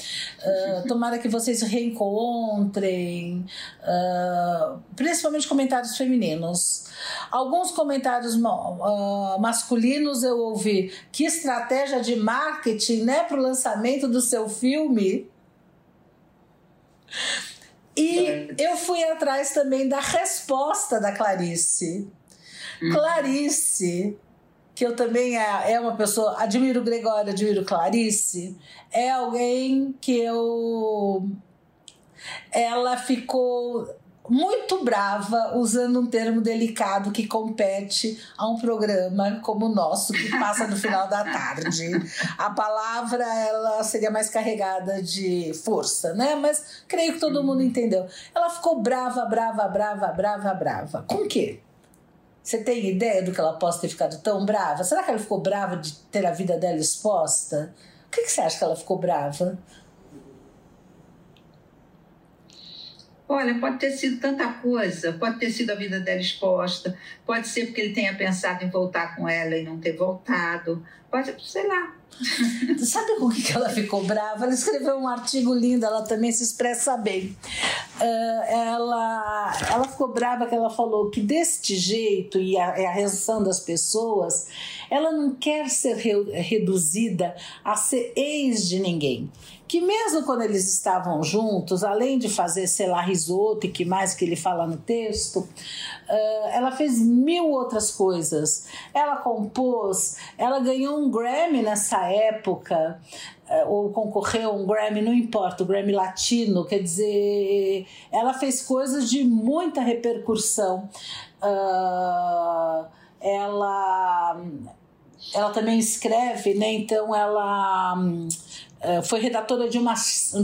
Uh, tomara que vocês se reencontrem. Uh, principalmente comentários femininos. Alguns comentários masculinos eu ouvi. Que estratégia de marketing, né, para o lançamento do seu filme? E eu fui atrás também da resposta da Clarice. Uhum. Clarice, que eu também é, é uma pessoa, admiro Gregório, admiro Clarice, é alguém que eu. Ela ficou muito brava, usando um termo delicado que compete a um programa como o nosso, que passa no final da tarde. A palavra ela seria mais carregada de força, né? Mas creio que todo mundo entendeu. Ela ficou brava, brava, brava, brava, brava. Com o quê? Você tem ideia do que ela possa ter ficado tão brava? Será que ela ficou brava de ter a vida dela exposta? O que, que você acha que ela ficou brava? Olha, pode ter sido tanta coisa, pode ter sido a vida dela exposta, pode ser porque ele tenha pensado em voltar com ela e não ter voltado, pode, sei lá. Sabe com que ela ficou brava? Ela escreveu um artigo lindo, ela também se expressa bem. Uh, ela, ela ficou brava que ela falou que deste jeito, e a, a reação das pessoas, ela não quer ser re, reduzida a ser ex de ninguém que mesmo quando eles estavam juntos, além de fazer, sei lá, risoto e que mais que ele fala no texto, ela fez mil outras coisas. Ela compôs, ela ganhou um Grammy nessa época, ou concorreu a um Grammy, não importa, o Grammy Latino, quer dizer, ela fez coisas de muita repercussão. Ela ela também escreve, né? Então ela foi redatora de uma,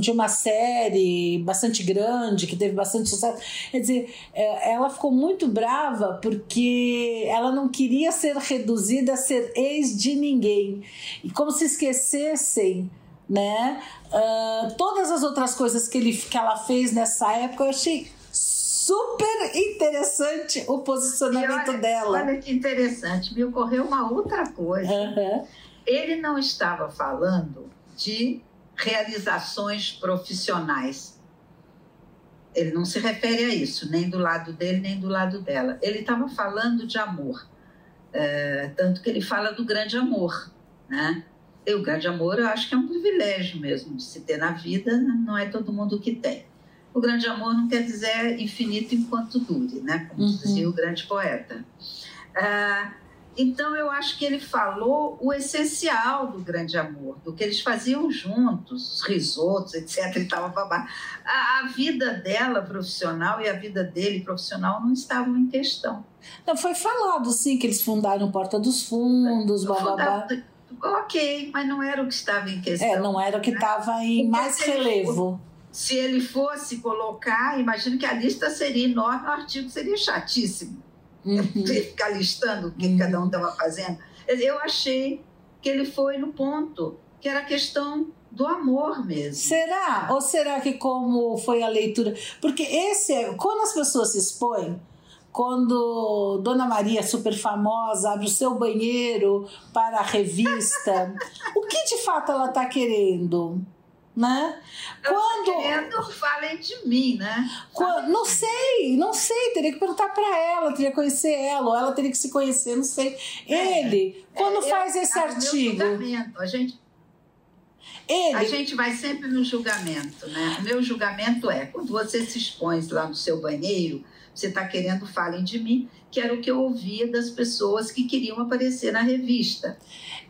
de uma série bastante grande, que teve bastante sucesso. Quer dizer, é, ela ficou muito brava porque ela não queria ser reduzida a ser ex de ninguém. E como se esquecessem né? Uh, todas as outras coisas que, ele, que ela fez nessa época, eu achei super interessante o posicionamento olha, dela. Olha que interessante, me ocorreu uma outra coisa. Uhum. Ele não estava falando de realizações profissionais. Ele não se refere a isso, nem do lado dele, nem do lado dela. Ele estava falando de amor, é, tanto que ele fala do grande amor, né? E o grande amor eu acho que é um privilégio mesmo de se ter na vida, não é todo mundo que tem. O grande amor não quer dizer infinito enquanto dure, né? Como uhum. dizia o grande poeta. Ah, então, eu acho que ele falou o essencial do grande amor, do que eles faziam juntos, os risotos, etc. E tal, babá. A, a vida dela profissional e a vida dele profissional não estavam em questão. Não, foi falado, sim, que eles fundaram Porta dos Fundos, babá. Ok, mas não era o que estava em questão. É, não era o que estava né? em mais relevo. Se ele fosse colocar, imagino que a lista seria enorme, o artigo seria chatíssimo uhum. ficar listando o que uhum. cada um estava fazendo. Eu achei que ele foi no ponto, que era a questão do amor mesmo. Será? Ou será que como foi a leitura? Porque esse é, quando as pessoas se expõem, quando Dona Maria, super famosa, abre o seu banheiro para a revista, o que de fato ela está querendo? Né? Eu quando querendo falem de mim, né? Quando, não sei, não sei, teria que perguntar para ela, teria que conhecer ela, ou ela teria que se conhecer, não sei. É, Ele, é, quando faz esse artigo, a gente ele... A gente vai sempre no julgamento, né? O meu julgamento é quando você se expõe lá no seu banheiro, você está querendo falem de mim, que era o que eu ouvia das pessoas que queriam aparecer na revista.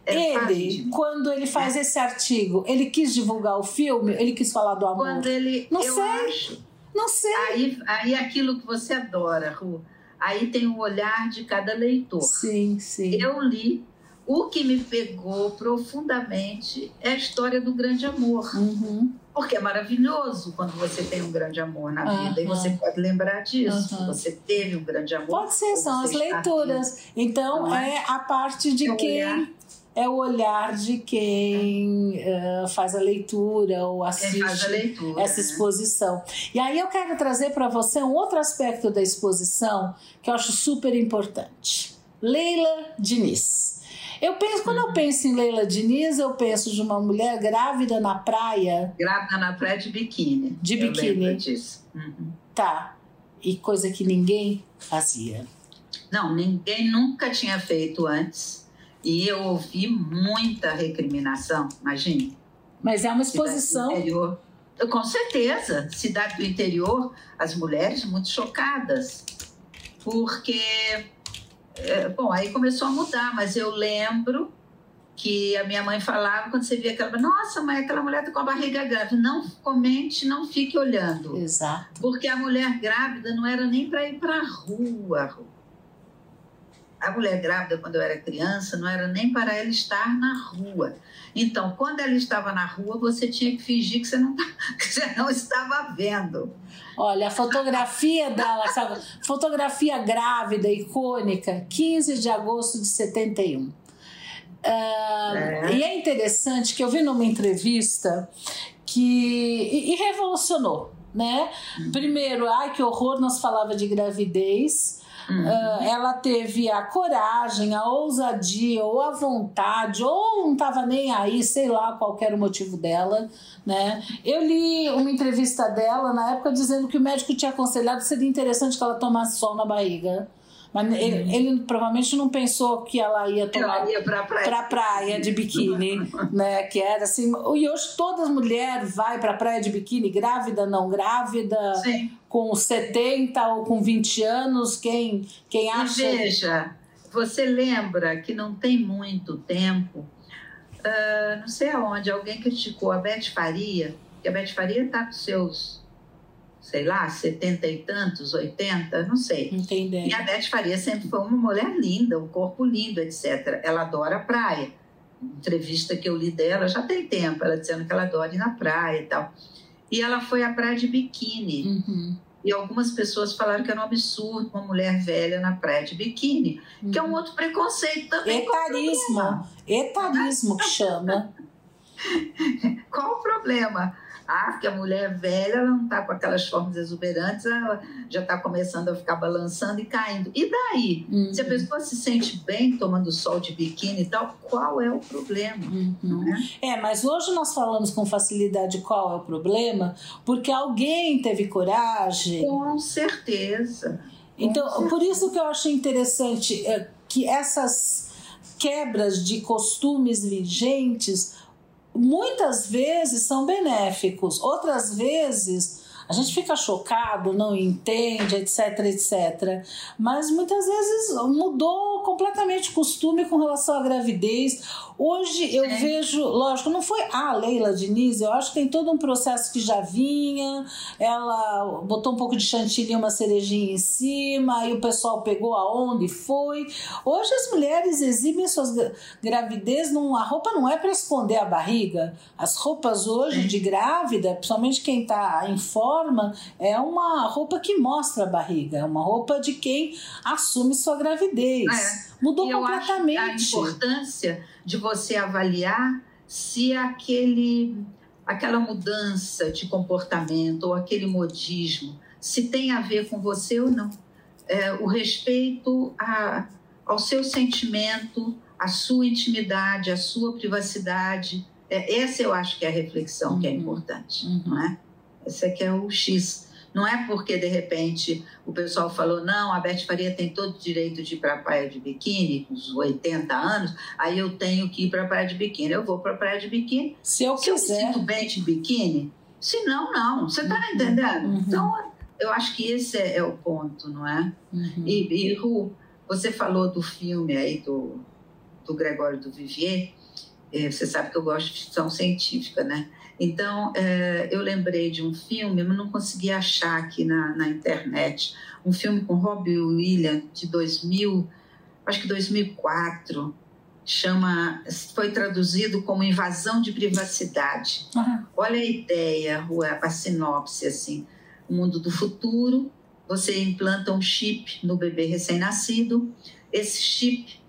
É ele, quando ele faz é. esse artigo, ele quis divulgar o filme? Ele quis falar do amor? Quando ele. Não sei. Acho, não sei. Aí, aí aquilo que você adora, Ru. aí tem o olhar de cada leitor. Sim, sim. Eu li. O que me pegou profundamente é a história do grande amor. Uhum. Porque é maravilhoso quando você tem um grande amor na Uhum. vida e você pode lembrar disso. Uhum. Você teve um grande amor. Pode ser, são as leituras. Então Não é a parte de É quem. olhar. É o olhar de quem eh, faz a leitura ou assiste leitura. essa né? exposição. E aí eu quero trazer para você um outro aspecto da exposição que eu acho super importante. Leila Diniz. Eu penso, quando eu penso em Leila Diniz, eu penso de uma mulher grávida na praia, Grávida na praia de biquíni. De Eu biquíni. disso. Uhum. tá, e coisa que ninguém fazia. Não, ninguém nunca tinha feito antes. E eu ouvi muita recriminação, imagine. Mas é uma exposição. interior. Com certeza, cidade do interior, as mulheres muito chocadas. Porque, é, bom, aí começou a mudar, mas eu lembro que a minha mãe falava, quando você via aquela, nossa, mãe, aquela mulher está com a barriga grávida. Não comente, não fique olhando. Exato. Porque a mulher grávida não era nem para ir para a rua. Ru. A mulher grávida, quando eu era criança, não era nem para ela estar na rua. Então, quando ela estava na rua, você tinha que fingir que você não, tá- que você não estava vendo. Olha, a fotografia dela, sabe? Fotografia grávida, icônica, 15 de agosto de 71. Ah, É. E é interessante que eu vi numa entrevista que. e, e revolucionou, né? Primeiro, ai que horror, nós falava de gravidez. Ah, ela teve a coragem, a ousadia, ou a vontade, ou não estava nem aí, sei lá qual era o motivo dela, né? Eu li uma entrevista dela na época dizendo que o médico tinha aconselhado que seria interessante que ela tomasse sol na barriga. Mas ele, ele provavelmente não pensou que ela ia tomar Ela ia para a praia. pra praia de biquíni, né? Que era assim. E hoje todas as mulheres vai pra praia de biquíni, grávida, não grávida, Sim. Com 70 ou com 20 anos, quem, quem E acha. veja, você lembra que não tem muito tempo, ah, não sei aonde, alguém criticou a Beth Faria, que a Beth Faria está com seus, sei lá, 70 e tantos, 80, não sei. Entendeu? E a Beth Faria sempre foi uma mulher linda, um corpo lindo, etc. Ela adora a praia. Entrevista que eu li dela já tem tempo, ela dizendo que ela adora ir na praia e tal. E ela foi à praia de biquíni. Uhum. E algumas pessoas falaram que era um absurdo uma mulher velha na praia de biquíni, que é um outro preconceito também. Etarismo. Etarismo que chama. Qual o problema? Ah, porque a mulher velha ela não está com aquelas formas exuberantes, ela já está começando a ficar balançando e caindo. E daí? Uhum. Se a pessoa se sente bem tomando sol de biquíni e tal, qual é o problema? Uhum. É? É, mas hoje nós falamos com facilidade qual é o problema, porque alguém teve coragem. Com certeza. Então, por isso que eu acho interessante é, que essas quebras de costumes vigentes muitas vezes são benéficos, outras vezes a gente fica chocado, não entende, etc, etc. Mas muitas vezes mudou completamente o costume com relação à gravidez. Hoje eu Sim. vejo, lógico, não foi a Leila Diniz, eu acho que tem todo um processo que já vinha, ela botou um pouco de chantilly e uma cerejinha em cima, aí o pessoal pegou a onda e foi. Hoje as mulheres exibem suas gra- gravidez, num, a roupa não é para esconder a barriga. As roupas hoje de grávida, principalmente quem está em forma, é uma roupa que mostra a barriga, é uma roupa de quem assume sua gravidez. É. Mudou eu acho a completamente. importância de você avaliar se aquele, aquela mudança de comportamento ou aquele modismo se tem a ver com você ou não. É, o respeito a, ao seu sentimento, à sua intimidade, à sua privacidade. É, essa eu acho que é a reflexão que é Uhum. importante, Uhum. não é? Esse aqui é o X. Não é porque, de repente, o pessoal falou, não, a Beth Faria tem todo o direito de ir para a praia de biquíni, com os 80 anos, aí eu tenho que ir para a praia de biquíni. Eu vou para a praia de biquíni. Se eu Se eu me quiser. sinto bem de biquíni, se não, não. Você está entendendo? Uhum. Então, eu acho que esse é, é o ponto, não é? Uhum. E, e Ru, você falou do filme aí do, do Gregório do Vivier. Eh, Você sabe que eu gosto de ficção científica, né? Então, é, eu lembrei de um filme, mas não consegui achar aqui na, na internet, um filme com Robbie Williams, de 2000, acho que 2004, chama, foi traduzido como Invasão de Privacidade. Uhum. Olha a ideia, a sinopse, assim, o mundo do futuro, você implanta um chip no bebê recém-nascido, esse chip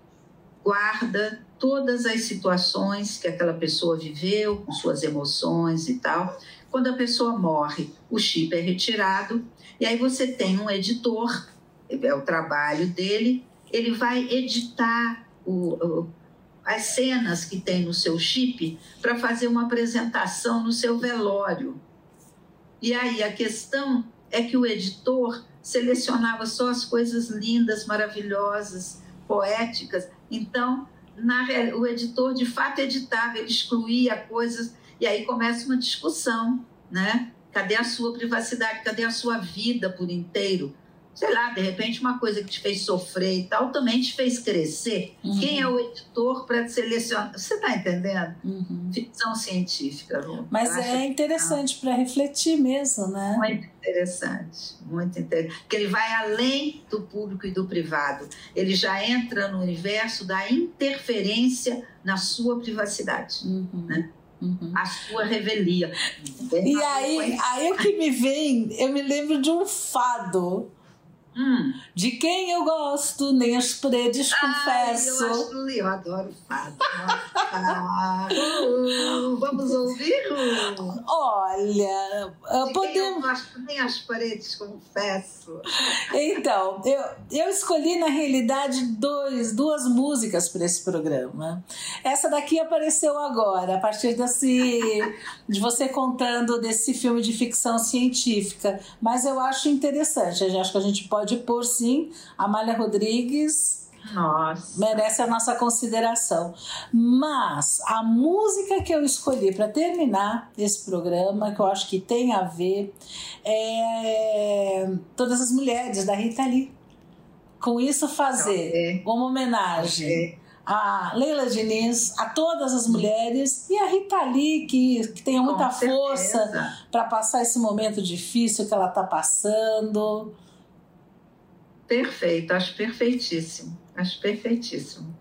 guarda todas as situações que aquela pessoa viveu, com suas emoções e tal. Quando a pessoa morre, o chip é retirado e aí você tem um editor, é o trabalho dele, ele vai editar o, o, as cenas que tem no seu chip para fazer uma apresentação no seu velório. E aí a questão é que o editor selecionava só as coisas lindas, maravilhosas, poéticas. Então, na, o editor de fato editava, ele excluía coisas, e aí começa uma discussão, né? Cadê a sua privacidade? Cadê a sua vida por inteiro? Sei lá, de repente uma coisa que te fez sofrer e tal também te fez crescer. Uhum. Quem é o editor para selecionar? Você está entendendo? Uhum. Ficção científica. Lu. Mas é interessante para refletir mesmo, né? Muito interessante, muito interessante. Porque ele vai além do público e do privado. Ele já entra no universo da interferência na sua privacidade. Uhum. Né? Uhum. a sua revelia. E aí, aí o que me vem, eu me lembro de um fado. Hum. De quem eu gosto, nem as paredes confesso. Eu, acho, eu adoro fado. uh, vamos ouvir? Olha, de podemos. Eu gosto, nem as paredes confesso. Então, eu, eu escolhi na realidade dois, duas músicas para esse programa. Essa daqui apareceu agora, a partir desse, de você contando desse filme de ficção científica. Mas eu acho interessante, eu acho que a gente pode pôr sim. Amália Rodrigues nossa. merece a nossa consideração. Mas a música que eu escolhi para terminar esse programa, que eu acho que tem a ver, é Todas as Mulheres, da Rita Lee. Com isso, fazer uma homenagem a Leila Diniz, a todas as mulheres e a Rita Lee, que, que tem muita força para passar esse momento difícil que ela está passando. Perfeito, acho perfeitíssimo. Acho perfeitíssimo.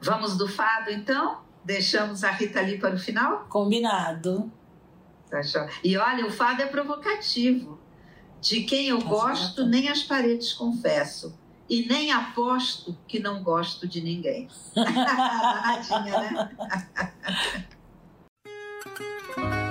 Vamos do fado, então? Deixamos a Rita ali para o final? Combinado. Tá e olha, o fado é provocativo. De quem eu gosto, nem as paredes confesso. E nem aposto que não gosto de ninguém. Danadinha, né?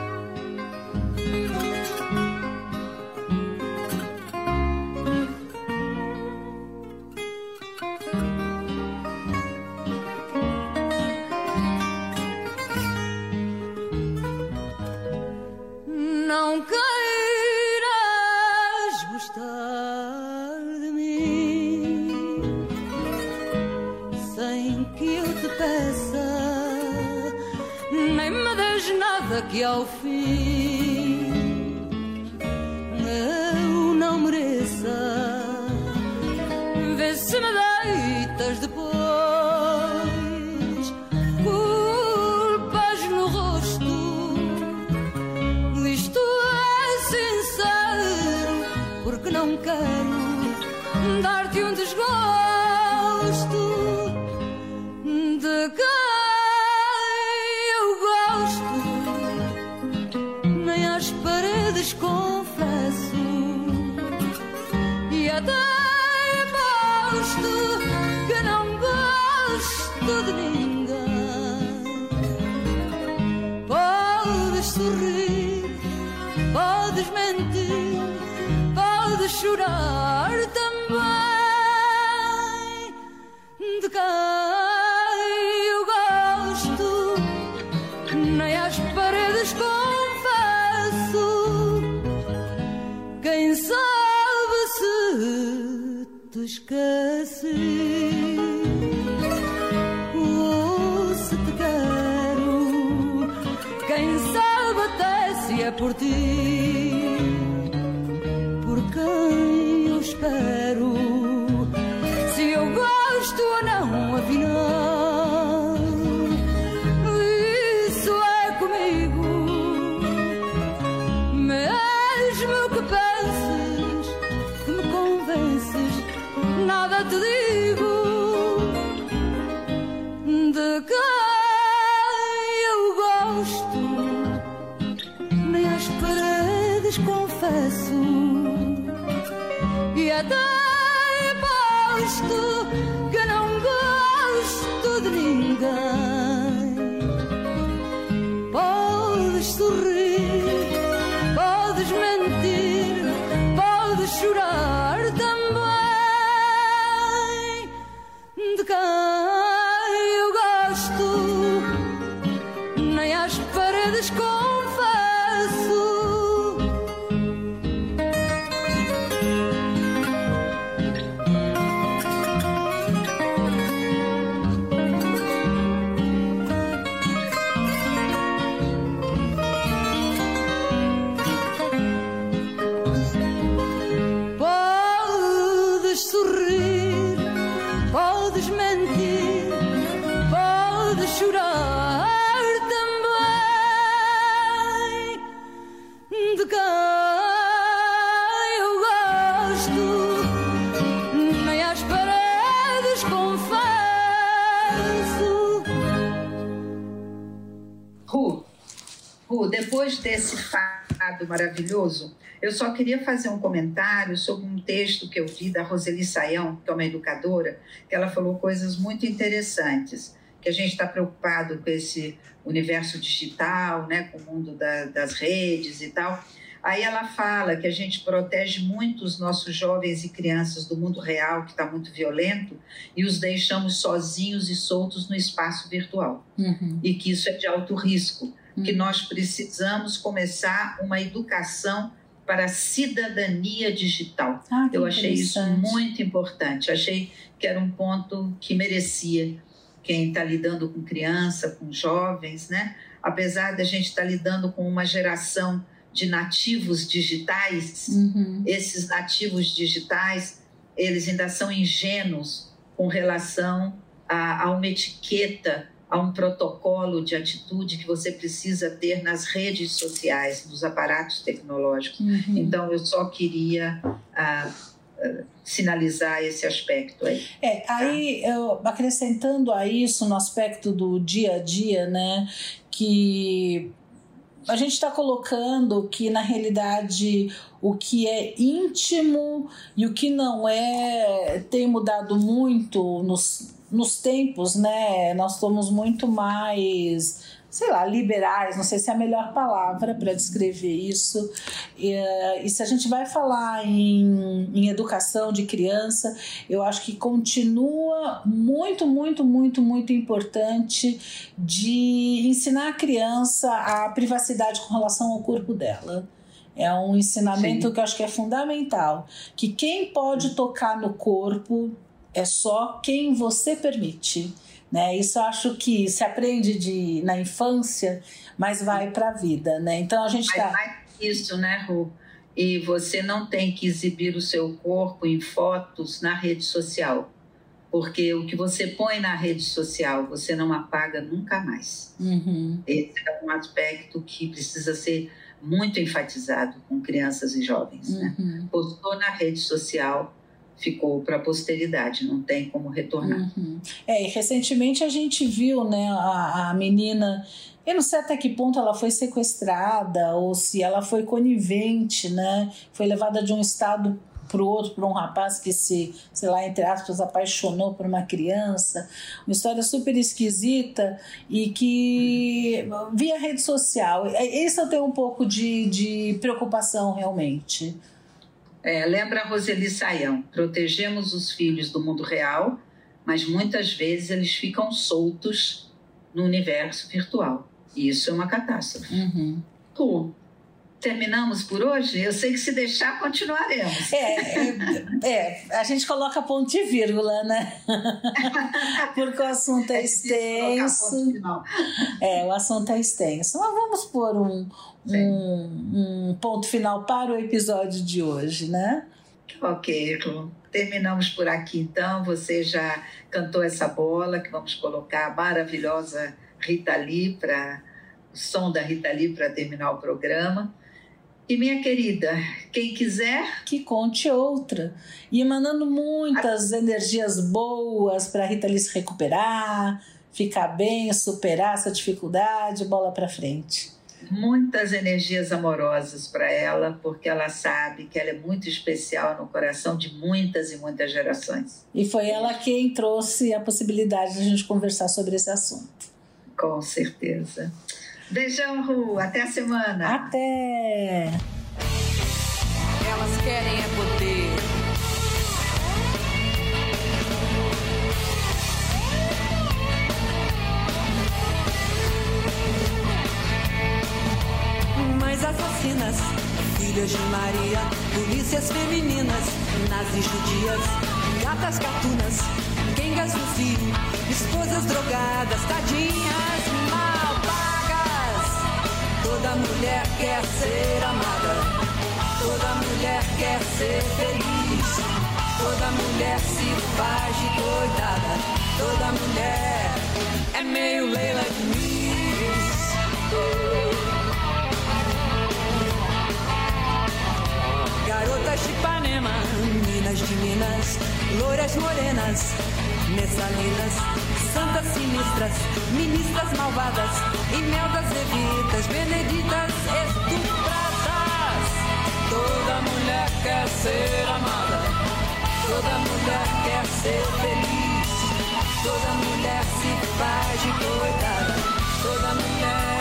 te digo depois desse fado maravilhoso, eu só queria fazer um comentário sobre um texto que eu vi da Roseli Saião, que é uma educadora, que ela falou coisas muito interessantes, que a gente está preocupado com esse universo digital, né, com o mundo da, das redes e tal. Aí ela fala que a gente protege muito os nossos jovens e crianças do mundo real, que está muito violento, e os deixamos sozinhos e soltos no espaço virtual. Uhum. E que isso é de alto risco, que nós precisamos começar uma educação para a cidadania digital. Ah, que Eu achei isso muito importante. Achei que era um ponto que merecia quem está lidando com criança, com jovens, né? Apesar da gente estar lidando com uma geração de nativos digitais, Uhum. esses nativos digitais, eles ainda são ingênuos com relação a, a uma etiqueta, a um protocolo de atitude que você precisa ter nas redes sociais, nos aparatos tecnológicos. Uhum. Então, eu só queria ah, ah, sinalizar esse aspecto aí. É, aí eu, acrescentando a isso no aspecto do dia a dia, né, que a gente está colocando que na realidade o que é íntimo e o que não é tem mudado muito nos, nos tempos, né? Nós somos muito mais, sei lá, liberais, não sei se é a melhor palavra para descrever isso. E, e se a gente vai falar em, em educação de criança, eu acho que continua muito, muito, muito, muito importante de ensinar a criança a privacidade com relação ao corpo dela. É um ensinamento Sim. que eu acho que é fundamental. Que quem pode tocar no corpo é só quem você permite. Né? Isso acho que se aprende de, na infância, mas vai para a vida. Né? Então a gente está. isso, né, Ru? E você não tem que exibir o seu corpo em fotos na rede social. Porque o que você põe na rede social, você não apaga nunca mais. Uhum. Esse é um aspecto que precisa ser muito enfatizado com crianças e jovens. Né? Uhum. Postou na rede social, ficou para a posteridade, não tem como retornar. Uhum. É, e recentemente a gente viu, né, a, a menina, eu não sei até que ponto ela foi sequestrada ou se ela foi conivente, né, foi levada de um estado para o outro, para um rapaz que se, sei lá, entre aspas, apaixonou por uma criança, uma história super esquisita e que via rede social. Esse eu tenho um pouco de, de preocupação realmente. É, lembra a Roseli Saião, protegemos os filhos do mundo real, mas muitas vezes eles ficam soltos no universo virtual. E isso é uma catástrofe. Uhum. Ru, terminamos por hoje? Eu sei que se deixar, continuaremos. É, é, é, a gente coloca ponto e vírgula, né? Porque o assunto é colocar extenso. É, o assunto é extenso. Mas vamos pôr um, um, um ponto final para o episódio de hoje, né? Ok. Terminamos por aqui então. Você já cantou essa bola que vamos colocar a maravilhosa Rita Lee para o som da Rita Lee para terminar o programa. E minha querida, quem quiser. Que conte outra. E mandando muitas energias boas para a Rita Lee se recuperar, ficar bem, superar essa dificuldade, bola para frente. Muitas energias amorosas para ela, porque ela sabe que ela é muito especial no coração de muitas e muitas gerações. E foi ela quem trouxe a possibilidade de a gente conversar sobre esse assunto. Com certeza. Beijão, Ru. Até a semana. Até. Elas querem é poder. Mães assassinas, filhas de Maria, polícias femininas, nazis judias, gatas gatunas, quengas no fio, esposas drogadas, tadinhas. Toda mulher quer ser amada. Toda mulher quer ser feliz. Toda mulher se faz de coitada. Toda mulher é meio Leila Diniz. Garotas de Ipanema, Minas de Minas, louras morenas, messalinas, santas sinistras, ministras malvadas, imeldas levitas, beneditas estupradas. Toda mulher quer ser amada, toda mulher quer ser feliz, toda mulher se faz de coitada, toda mulher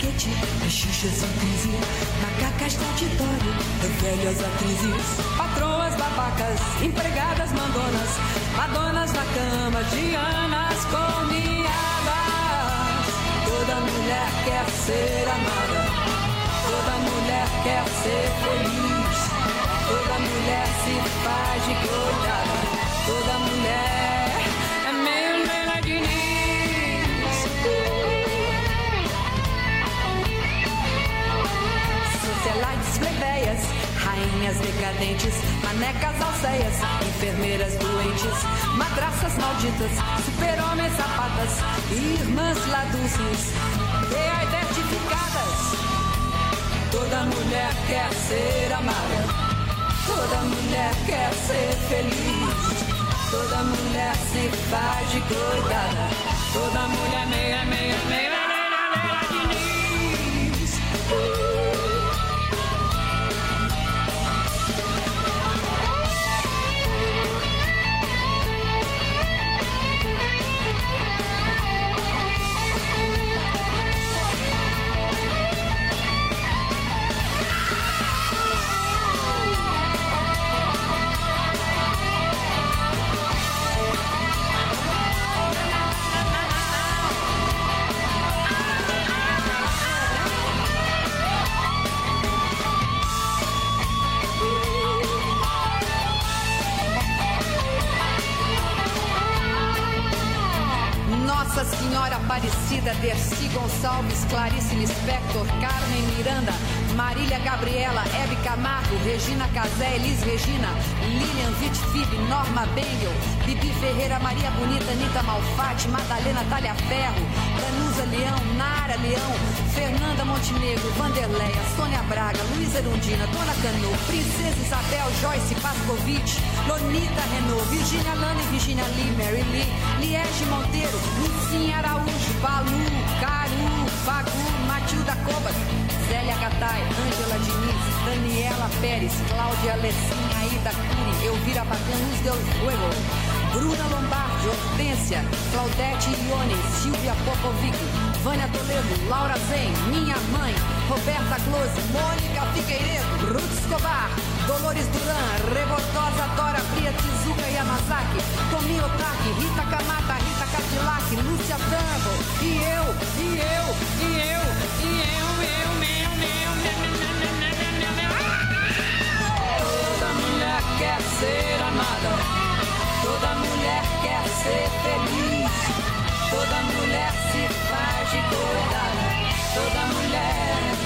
Xuxas em crise, macacas de auditório, velhas atrizes, patroas babacas, empregadas mandonas, madonas na cama, dianas com miadas. Toda mulher quer ser amada, toda mulher quer ser feliz, toda mulher se faz de coitada, toda mulher plebeias, rainhas decadentes, manecas alceias, enfermeiras doentes, madraças malditas, super-homens sapatas, irmãs ladúcias, identificadas. Toda mulher quer ser amada, toda mulher quer ser feliz, toda mulher se faz de coitada, toda mulher meia, meia, meia, Montenegro, Vanderleia, Sônia Braga, Luísa Erundina, Dona Cano, Princesa Isabel, Joyce Pascovitch, Lonita Renault, Virginia Lana e Virginia Lee, Mary Lee, Liege Monteiro, Lucinha Araújo, Balu, Caru, Fagu, Matilda Cobas, Zélia Gattai, Ângela Diniz, Daniela Pérez, Cláudia Alessinha, Aida Cury, Elvira Bacan, Luz Del Fuego, Bruna Lombardi, Hortência, Claudete Ione, Silvia Popovic, Vânia Toledo, Laura Zen, Minha Mãe, Roberta Close, Mônica Figueiredo, Ruth Escobar, Dolores Duran, Revoltosa Dora, Bria Tizuka Yamazaki, Tomi Otaki, Rita Kamata, Rita Cadillac, Lúcia Tambo, e eu, e eu, e eu, e eu, eu, meu, meu, meu, meu, meu, meu, meu, meu. Toda mulher quer ser amada, toda mulher quer ser feliz, toda mulher se faz te cuidar. Toda mulher